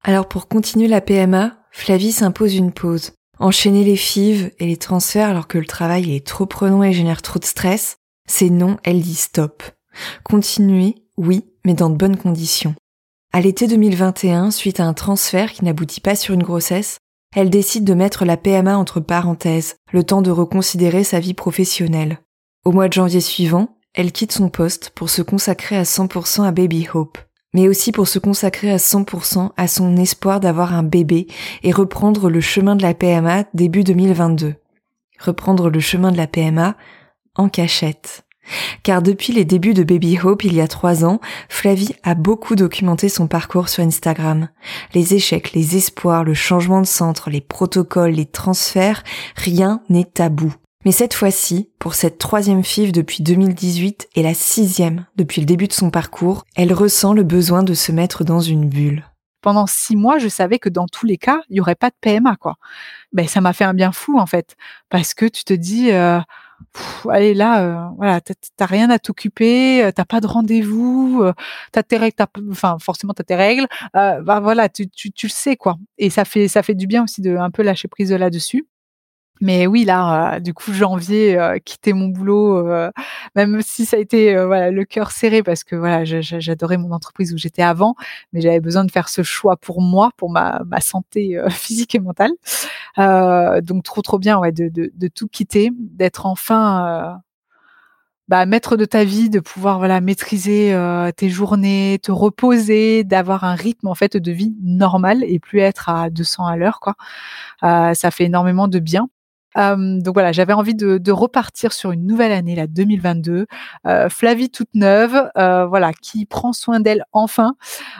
Alors pour continuer la PMA, Flavie s'impose une pause. Enchaîner les fives et les transferts alors que le travail est trop prenant et génère trop de stress, c'est non, elle dit stop. Continuer, oui, mais dans de bonnes conditions. À l'été 2021, suite à un transfert qui n'aboutit pas sur une grossesse, elle décide de mettre la PMA entre parenthèses, le temps de reconsidérer sa vie professionnelle. Au mois de janvier suivant, elle quitte son poste pour se consacrer à 100% à Baby Hope, mais aussi pour se consacrer à 100% à son espoir d'avoir un bébé et reprendre le chemin de la PMA début 2022. Reprendre le chemin de la PMA en cachette. Car depuis les débuts de Baby Hope il y a trois ans, Flavie a beaucoup documenté son parcours sur Instagram. Les échecs, les espoirs, le changement de centre, les protocoles, les transferts, rien n'est tabou. Mais cette fois-ci, pour cette troisième FIV depuis 2018 et la sixième depuis le début de son parcours, elle ressent le besoin de se mettre dans une bulle. Pendant six mois, je savais que dans tous les cas, il y aurait pas de PMA, quoi. Ben, ça m'a fait un bien fou, en fait. Parce que tu te dis, euh, allez là, euh, voilà, t'as rien à t'occuper, euh, t'as pas de rendez-vous, euh, t'as tes règles, enfin forcément t'as tes règles, bah voilà, tu, le sais quoi. Et ça fait ça fait du bien aussi de un peu lâcher prise là-dessus. Mais oui, là, euh, du coup, janvier, euh, quitter mon boulot, euh, même si ça a été voilà le cœur serré parce que voilà, j'adorais mon entreprise où j'étais avant, mais j'avais besoin de faire ce choix pour moi, pour ma, santé physique et mentale. donc trop trop bien, ouais, de tout quitter, d'être enfin bah, maître de ta vie, de pouvoir voilà maîtriser tes journées, te reposer, d'avoir un rythme en fait de vie normal et plus être à 200 à l'heure quoi. ça fait énormément de bien. Donc voilà, j'avais envie de, repartir sur une nouvelle année, la 2022. Euh, Flavie toute neuve, euh, voilà, qui prend soin d'elle enfin.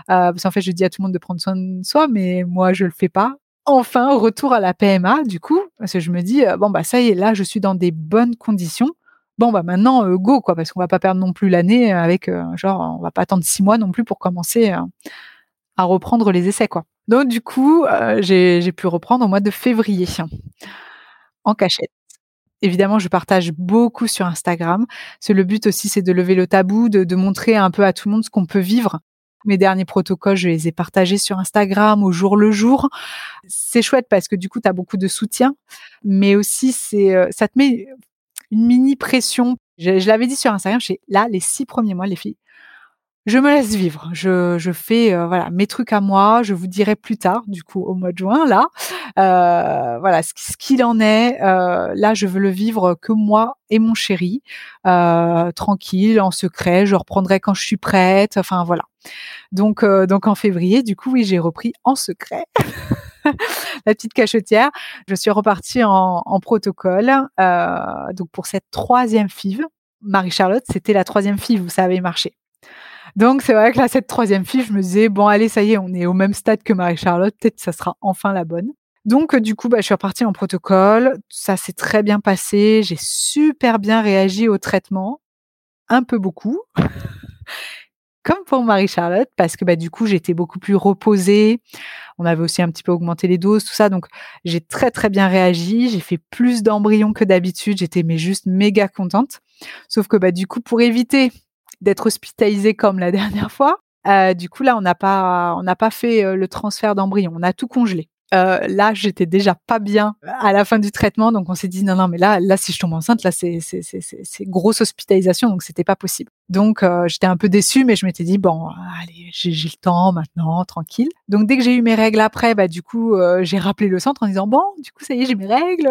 Euh, parce qu'en fait, je dis à tout le monde de prendre soin de soi, mais moi, je le fais pas. Enfin, retour à la PMA, du coup, parce que je me dis, bon bah ça y est, là, je suis dans des bonnes conditions. Bon bah maintenant, go quoi, parce qu'on va pas perdre non plus l'année avec, genre, on va pas attendre six mois non plus pour commencer à reprendre les essais quoi. Donc du coup, j'ai pu reprendre au mois de février cachette. Évidemment, je partage beaucoup sur Instagram. C'est le but aussi, c'est de lever le tabou, de, montrer un peu à tout le monde ce qu'on peut vivre. Mes derniers protocoles, je les ai partagés sur Instagram au jour le jour. C'est chouette parce que du coup, tu as beaucoup de soutien, mais aussi c'est euh, ça te met une mini pression. Je, je l'avais dit sur Instagram, je là, les six premiers mois, les filles, je me laisse vivre. Je, fais euh, voilà mes trucs à moi. Je vous dirai plus tard, du coup au mois de juin là, euh, voilà ce, qu'il en est. Euh, là, je veux le vivre que moi et mon chéri, tranquille, en secret. Je reprendrai quand je suis prête. Enfin voilà. Donc donc en février, du coup oui, j'ai repris en secret. la petite cachetière. Je suis repartie en, en protocole. donc pour cette troisième FIV, Marie-Charlotte, c'était la troisième où ça avait marché. Donc c'est vrai que là, cette troisième fille, je me disais, bon allez, ça y est, on est au même stade que Marie-Charlotte, peut-être que ça sera enfin la bonne. Donc du coup, bah, je suis repartie en protocole, ça s'est très bien passé, j'ai super bien réagi au traitement, un peu beaucoup. comme pour Marie-Charlotte, parce que bah, du coup, j'étais beaucoup plus reposée. On avait aussi un petit peu augmenté les doses, tout ça. Donc, j'ai très, très bien réagi. J'ai fait plus d'embryons que d'habitude. J'étais mais juste méga contente. Sauf que bah, du coup, pour éviter d'être hospitalisée comme la dernière fois, euh, du coup, là, on n'a pas, on n'a pas fait euh, le transfert d'embryons. On a tout congelé. Euh, là, j'étais déjà pas bien à la fin du traitement, donc on s'est dit non, non, mais là, là, si je tombe enceinte, là, c'est c'est c'est grosse hospitalisation, donc c'était pas possible. Donc j'étais un peu déçue, mais je m'étais dit bon, allez, j'ai le temps maintenant, tranquille. Donc dès que j'ai eu mes règles après, bah du coup, j'ai rappelé le centre en disant bon, du coup, ça y est, j'ai mes règles.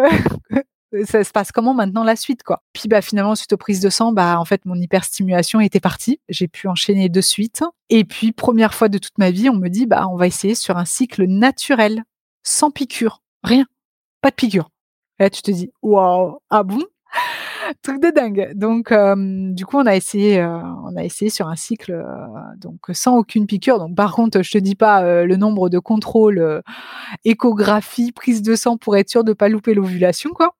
ça se passe comment maintenant la suite quoi? Puis bah finalement suite aux prises de sang, bah en fait mon hyperstimulation était partie, j'ai pu enchaîner de suite. Et puis première fois de toute ma vie, on me dit bah on va essayer sur un cycle naturel sans piqûre. Rien. Pas de piqûre. Et là, tu te dis, waouh, ah bon? Truc de dingue. Donc, euh, du coup, on a essayé, euh, on a essayé sur un cycle, euh, donc sans aucune piqûre. Donc, par contre, je te dis pas le nombre de contrôles, échographie, prise de sang pour être sûr de pas louper l'ovulation, quoi.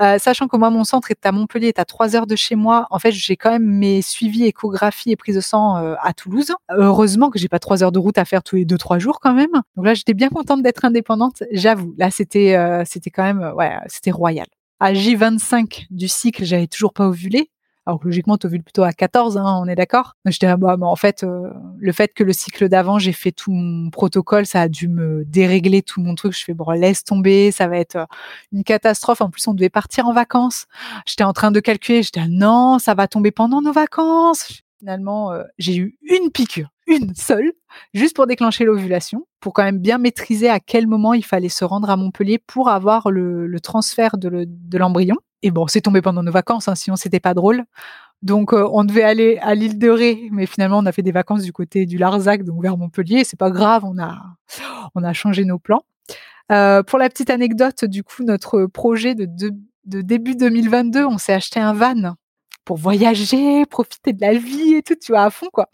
Euh, sachant que moi, mon centre est à Montpellier, est à trois heures de chez moi. En fait, j'ai quand même mes suivis échographie et prise de sang euh, à Toulouse. Heureusement que j'ai pas trois heures de route à faire tous les deux trois jours quand même. Donc là, j'étais bien contente d'être indépendante. J'avoue, là, c'était euh, c'était quand même ouais, c'était royal. À J25 du cycle, j'avais toujours pas ovulé. Alors logiquement, tu plutôt à 14, hein, on est d'accord. J'étais là, bah, en fait, euh, le fait que le cycle d'avant, j'ai fait tout mon protocole, ça a dû me dérégler tout mon truc. Je fais bon, laisse tomber, ça va être euh, une catastrophe. En plus, on devait partir en vacances. J'étais en train de calculer, j'étais non, ça va tomber pendant nos vacances. Finalement, euh, j'ai eu une piqûre, une seule, juste pour déclencher l'ovulation, pour quand même bien maîtriser à quel moment il fallait se rendre à Montpellier pour avoir le, transfert de l'embryon. Et bon, c'est tombé pendant nos vacances, hein, sinon c'était pas drôle. Donc euh, on devait aller à l'île de Ré, mais finalement on a fait des vacances du côté du Larzac, donc vers Montpellier. C'est pas grave, on a on a changé nos plans. Euh, pour la petite anecdote, du coup, notre projet de, de, début 2022, on s'est acheté un van pour voyager, profiter de la vie et tout, tu vois, à fond quoi.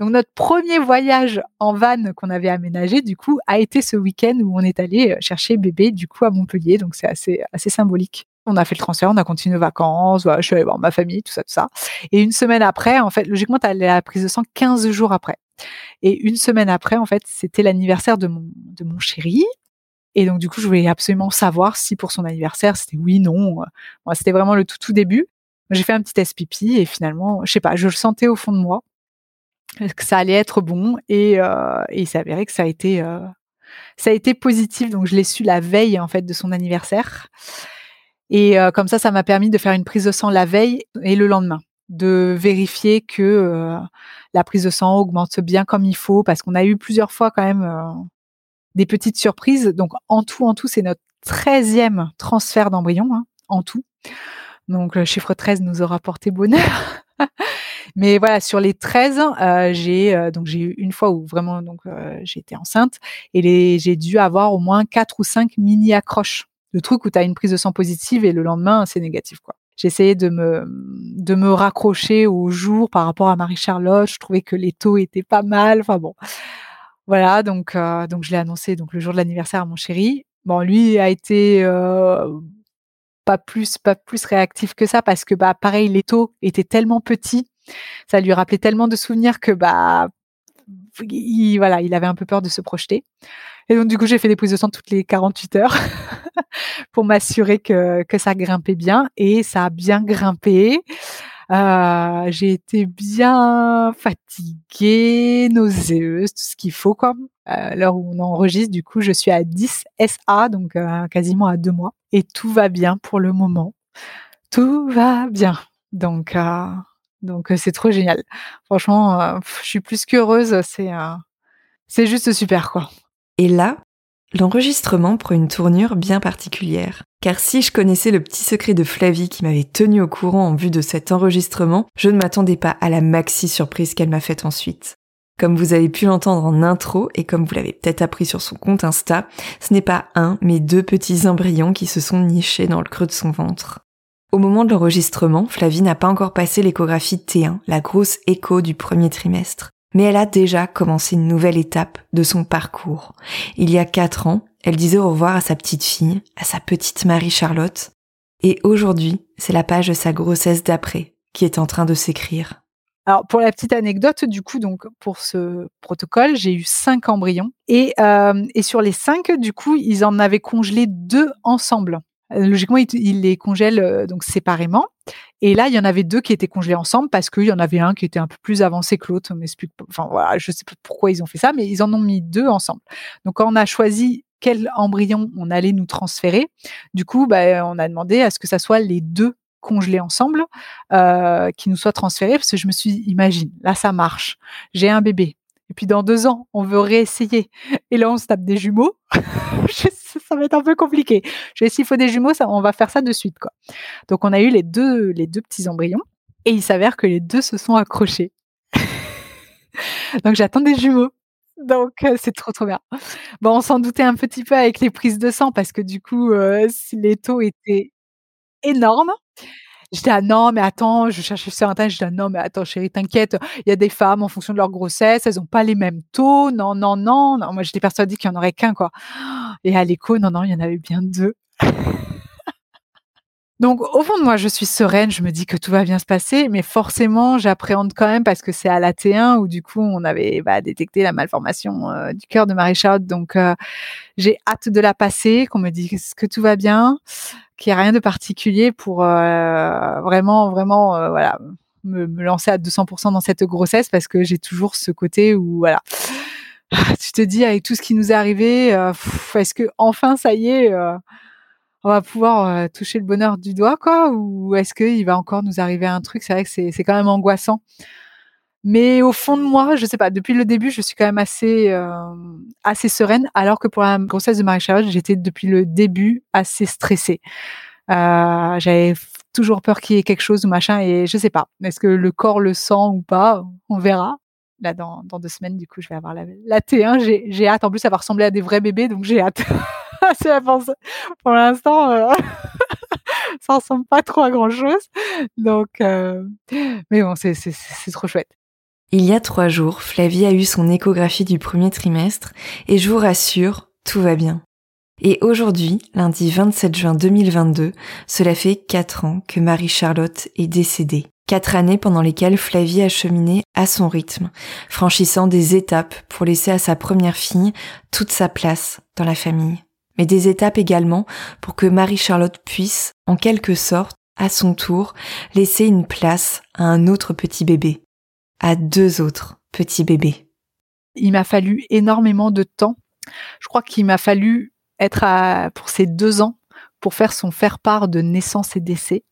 Donc notre premier voyage en van qu'on avait aménagé, du coup, a été ce week-end où on est allé euh, chercher bébé, du coup, à Montpellier. Donc c'est assez assez symbolique. On a fait le transfert, on a continué nos vacances, je suis allée voir ma famille, tout ça, tout ça. Et une semaine après, en fait, logiquement, tu as la prise de sang 15 jours après. Et une semaine après, en fait, c'était l'anniversaire de mon, de mon chéri. Et donc, du coup, je voulais absolument savoir si pour son anniversaire, c'était oui, non. Moi, c'était vraiment le tout, tout début. J'ai fait un petit test pipi et finalement, je sais pas, je le sentais au fond de moi que ça allait être bon et, euh, et il que ça a été euh, ça a été positif. Donc, je l'ai su la veille en fait de son anniversaire. Et euh, comme ça, ça m'a permis de faire une prise de sang la veille et le lendemain, de vérifier que euh, la prise de sang augmente bien comme il faut, parce qu'on a eu plusieurs fois quand même des petites surprises. Donc en tout, en tout, c'est notre 13e transfert d'embryon, hein, en tout. Donc le chiffre 13 nous aura porté bonheur. Mais voilà, sur les 13, euh, j'ai donc j'ai eu une fois où vraiment donc j'ai été enceinte et j'ai dû avoir au moins quatre ou cinq mini accroches le truc où tu as une prise de sang positive et le lendemain, c'est négatif, quoi. J'essayais de me, de me raccrocher au jour par rapport à Marie-Charlotte. Je trouvais que les taux étaient pas mal. Enfin bon. Voilà, donc, euh, donc je l'ai annoncé donc le jour de l'anniversaire à mon chéri. Bon, lui a été euh, pas plus pas plus réactif que ça parce que bah pareil les taux étaient tellement petits, ça lui rappelait tellement de souvenirs que bah il, voilà, il avait un peu peur de se projeter. Et donc, du coup, j'ai fait des prises de sang toutes les 48 heures pour m'assurer que, que ça grimpait bien. Et ça a bien grimpé. Euh, j'ai été bien fatiguée, nauséeuse, tout ce qu'il faut, comme euh, l'heure où on enregistre. Du coup, je suis à 10 SA, donc euh, quasiment à deux mois. Et tout va bien pour le moment. Tout va bien. Donc, euh, donc c'est trop génial. Franchement, je suis plus qu'heureuse. C'est c'est juste super, quoi. Et là, l'enregistrement prend une tournure bien particulière. Car si je connaissais le petit secret de Flavie qui m'avait tenu au courant en vue de cet enregistrement, je ne m'attendais pas à la maxi surprise qu'elle m'a faite ensuite. Comme vous avez pu l'entendre en intro et comme vous l'avez peut-être appris sur son compte Insta, ce n'est pas un, mais deux petits embryons qui se sont nichés dans le creux de son ventre. Au moment de l'enregistrement, Flavie n'a pas encore passé l'échographie T1, la grosse écho du premier trimestre mais elle a déjà commencé une nouvelle étape de son parcours. Il y a quatre ans, elle disait au revoir à sa petite fille, à sa petite Marie-Charlotte, et aujourd'hui, c'est la page de sa grossesse d'après qui est en train de s'écrire. Alors pour la petite anecdote, du coup, donc pour ce protocole, j'ai eu cinq embryons et, euh, et sur les cinq, du coup, ils en avaient congelé deux ensemble. Logiquement, ils, les congèlent euh, donc séparément. Et là, il y en avait deux qui étaient congelés ensemble parce qu'il y en avait un qui était un peu plus avancé que l'autre. Enfin voilà, je sais pas pourquoi ils ont fait ça, mais ils en ont mis deux ensemble. Donc quand on a choisi quel embryon on allait nous transférer, du coup, bah, on a demandé à ce que ça soit les deux congelés ensemble euh, qui nous soient transférés parce que je me suis dit, imagine, là ça marche, j'ai un bébé. Et puis dans deux ans, on veut réessayer. Et là, on se tape des jumeaux. ça va être un peu compliqué. Je s'il faut des jumeaux, ça, on va faire ça de suite, quoi. Donc, on a eu les deux, les deux petits embryons. Et il s'avère que les deux se sont accrochés. Donc, j'attends des jumeaux. Donc, euh, c'est trop, trop bien. Bon, on s'en doutait un petit peu avec les prises de sang parce que du coup, euh, les taux étaient énormes. J'étais ah non mais attends, je cherchais sur internet, je dis ah, non mais attends chérie, t'inquiète, il y a des femmes en fonction de leur grossesse, elles ont pas les mêmes taux, non non non, non. moi j'étais persuadée qu'il y en aurait qu'un quoi. Et à l'écho, non non, il y en avait bien deux. Donc au fond de moi, je suis sereine, je me dis que tout va bien se passer, mais forcément, j'appréhende quand même parce que c'est à la T1 où du coup on avait bah, détecté la malformation euh, du cœur de Marie-Charlotte. Donc euh, j'ai hâte de la passer, qu'on me dise que tout va bien, qu'il n'y a rien de particulier pour euh, vraiment, vraiment, voilà, me, lancer à 200% dans cette grossesse parce que j'ai toujours ce côté où voilà. Tu te dis avec tout ce qui nous est arrivé, est-ce que enfin ça y est, on va pouvoir euh, toucher le bonheur du doigt, quoi Ou est-ce qu'il va encore nous arriver un truc? C'est vrai que c'est quand même angoissant. Mais au fond de moi, je sais pas. Depuis le début, je suis quand même assez euh, assez sereine, alors que pour la grossesse de Marie-Charlotte, j'étais depuis le début assez stressée. Euh, J'avais toujours peur qu'il y ait quelque chose ou machin, et je sais pas. Est-ce que le corps le sent ou pas? On verra. Là, dans, dans deux semaines, du coup, je vais avoir la, la T1. J'ai hâte. En plus, ça va ressembler à des vrais bébés, donc j'ai hâte. pour l'instant, euh, ça ressemble pas trop à grand chose. Donc, euh, mais bon, c'est trop chouette. Il y a trois jours, Flavie a eu son échographie du premier trimestre et je vous rassure, tout va bien. Et aujourd'hui, lundi 27 juin 2022, cela fait quatre ans que Marie-Charlotte est décédée. Quatre années pendant lesquelles Flavie a cheminé à son rythme, franchissant des étapes pour laisser à sa première fille toute sa place dans la famille mais des étapes également pour que Marie-Charlotte puisse, en quelque sorte, à son tour, laisser une place à un autre petit bébé, à deux autres petits bébés. Il m'a fallu énormément de temps. Je crois qu'il m'a fallu être à, pour ces deux ans pour faire son faire-part de naissance et décès.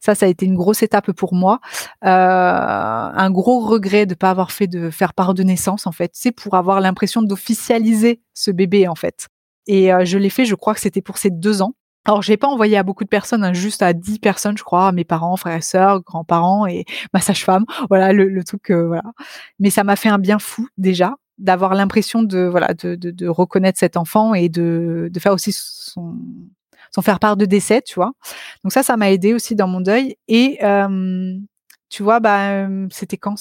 Ça, ça a été une grosse étape pour moi. Euh, un gros regret de ne pas avoir fait de faire-part de naissance, en fait. C'est pour avoir l'impression d'officialiser ce bébé, en fait. Et euh, je l'ai fait, je crois que c'était pour ces deux ans. Alors, j'ai pas envoyé à beaucoup de personnes, hein, juste à dix personnes, je crois, à mes parents, frères et sœurs, grands-parents et ma sage-femme. Voilà, le, truc, euh. Mais ça m'a fait un bien fou déjà d'avoir l'impression de voilà de, reconnaître cet enfant et de, faire aussi son faire part de décès, tu vois. Donc ça, ça m'a aidé aussi dans mon deuil. Et tu vois, bah c'était quand?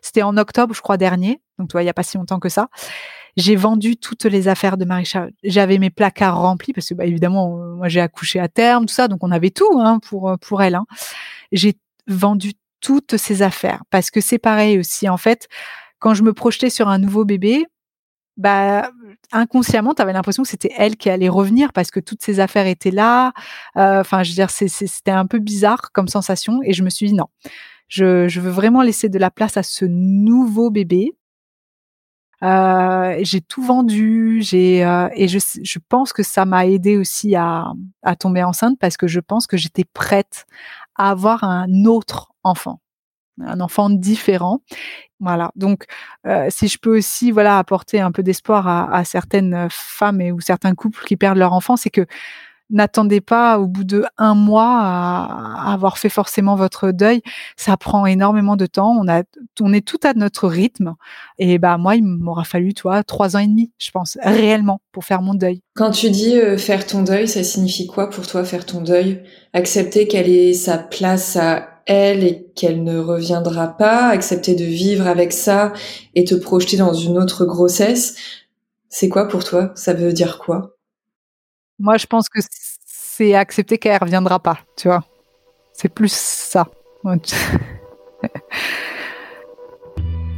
C'était en octobre, je crois, dernier. Donc tu vois, il y a pas si longtemps que ça. J'ai vendu toutes les affaires de Marie-Charlotte. J'avais mes placards remplis parce que, bah, évidemment, euh, moi, j'ai accouché à terme, tout ça, donc on avait tout hein, pour euh, pour elle. Hein. J'ai vendu toutes ces affaires parce que c'est pareil aussi. En fait, quand je me projetais sur un nouveau bébé, bah inconsciemment, tu avais l'impression que c'était elle qui allait revenir parce que toutes ces affaires étaient là. Euh, enfin, je veux dire, c'était un peu bizarre comme sensation et je me suis dit non, je, je veux vraiment laisser de la place à ce nouveau bébé euh, j'ai tout vendu, j'ai euh, et je, je pense que ça m'a aidé aussi à, à tomber enceinte parce que je pense que j'étais prête à avoir un autre enfant, un enfant différent. Voilà. Donc, euh, si je peux aussi, voilà, apporter un peu d'espoir à, à, certaines femmes et ou certains couples qui perdent leur enfant, c'est que n'attendez pas au bout de un mois à, avoir fait forcément votre deuil. Ça prend énormément de temps. On a, on est tout à notre rythme. Et bah moi, il m'aura fallu, toi, trois ans et demi, je pense, réellement, pour faire mon deuil. Quand tu dis euh, faire ton deuil, ça signifie quoi pour toi faire ton deuil? Accepter qu'elle ait sa place à elle et qu'elle ne reviendra pas, accepter de vivre avec ça et te projeter dans une autre grossesse. C'est quoi pour toi? Ça veut dire quoi? Moi, je pense que c'est accepter qu'elle reviendra pas, tu vois. C'est plus ça.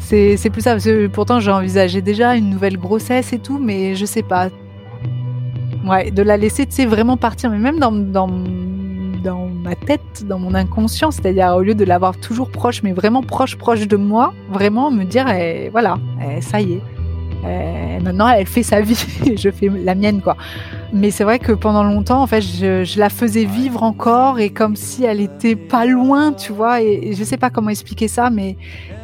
C'est plus ça parce que pourtant j'ai envisagé déjà une nouvelle grossesse et tout, mais je sais pas. Ouais, de la laisser, tu vraiment partir, mais même dans, dans dans ma tête, dans mon inconscient, c'est-à-dire au lieu de l'avoir toujours proche, mais vraiment proche, proche de moi, vraiment me dire, eh, voilà, eh, ça y est, eh, maintenant elle fait sa vie, je fais la mienne, quoi. Mais c'est vrai que pendant longtemps, en fait, je, la faisais vivre encore et comme si elle était pas loin, tu vois. Et, je sais pas comment expliquer ça, mais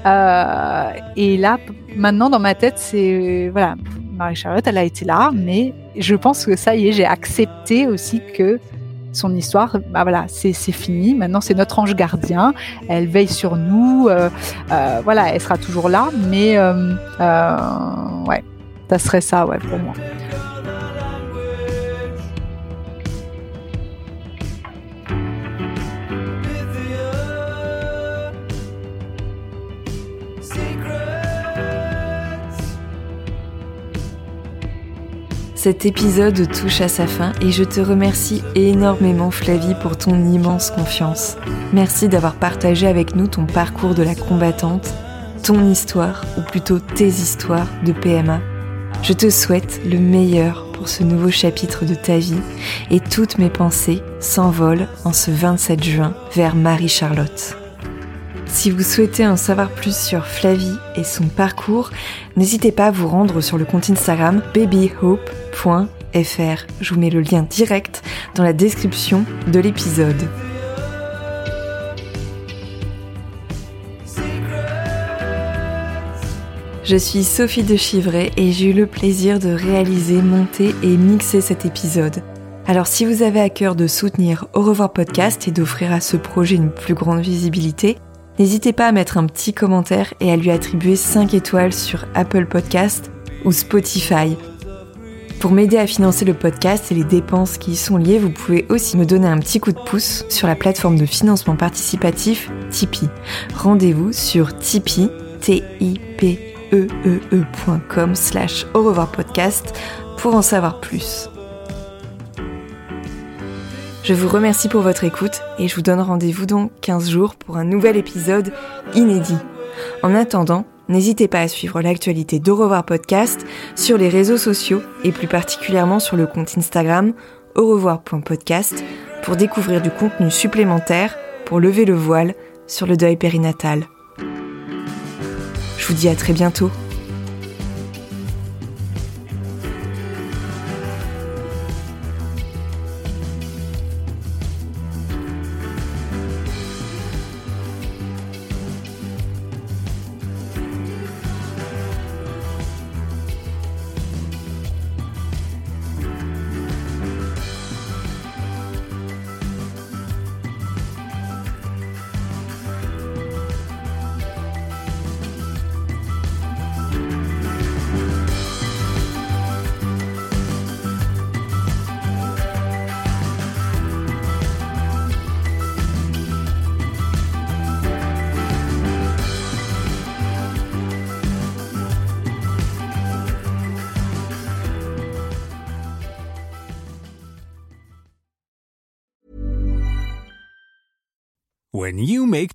euh, et là, maintenant dans ma tête, c'est voilà, Marie-Charlotte, elle a été là, mais je pense que ça y est, j'ai accepté aussi que son histoire, bah voilà, c'est fini. Maintenant, c'est notre ange gardien. Elle veille sur nous. Euh, euh, voilà, elle sera toujours là. Mais euh, ouais, ça serait ça, ouais, pour moi. Cet épisode touche à sa fin et je te remercie énormément Flavie pour ton immense confiance. Merci d'avoir partagé avec nous ton parcours de la combattante, ton histoire, ou plutôt tes histoires de PMA. Je te souhaite le meilleur pour ce nouveau chapitre de ta vie et toutes mes pensées s'envolent en ce 27 juin vers Marie-Charlotte. Si vous souhaitez en savoir plus sur Flavie et son parcours, n'hésitez pas à vous rendre sur le compte Instagram babyhope.fr. Je vous mets le lien direct dans la description de l'épisode. Je suis Sophie de Chivray et j'ai eu le plaisir de réaliser, monter et mixer cet épisode. Alors si vous avez à cœur de soutenir Au revoir podcast et d'offrir à ce projet une plus grande visibilité, N'hésitez pas à mettre un petit commentaire et à lui attribuer 5 étoiles sur Apple Podcast ou Spotify. Pour m'aider à financer le podcast et les dépenses qui y sont liées, vous pouvez aussi me donner un petit coup de pouce sur la plateforme de financement participatif Tipeee. Rendez-vous sur tipeee, t i p e e, e slash au revoir podcast pour en savoir plus. Je vous remercie pour votre écoute et je vous donne rendez-vous dans 15 jours pour un nouvel épisode inédit. En attendant, n'hésitez pas à suivre l'actualité d'Au revoir podcast sur les réseaux sociaux et plus particulièrement sur le compte Instagram au revoir.podcast pour découvrir du contenu supplémentaire pour lever le voile sur le deuil périnatal. Je vous dis à très bientôt.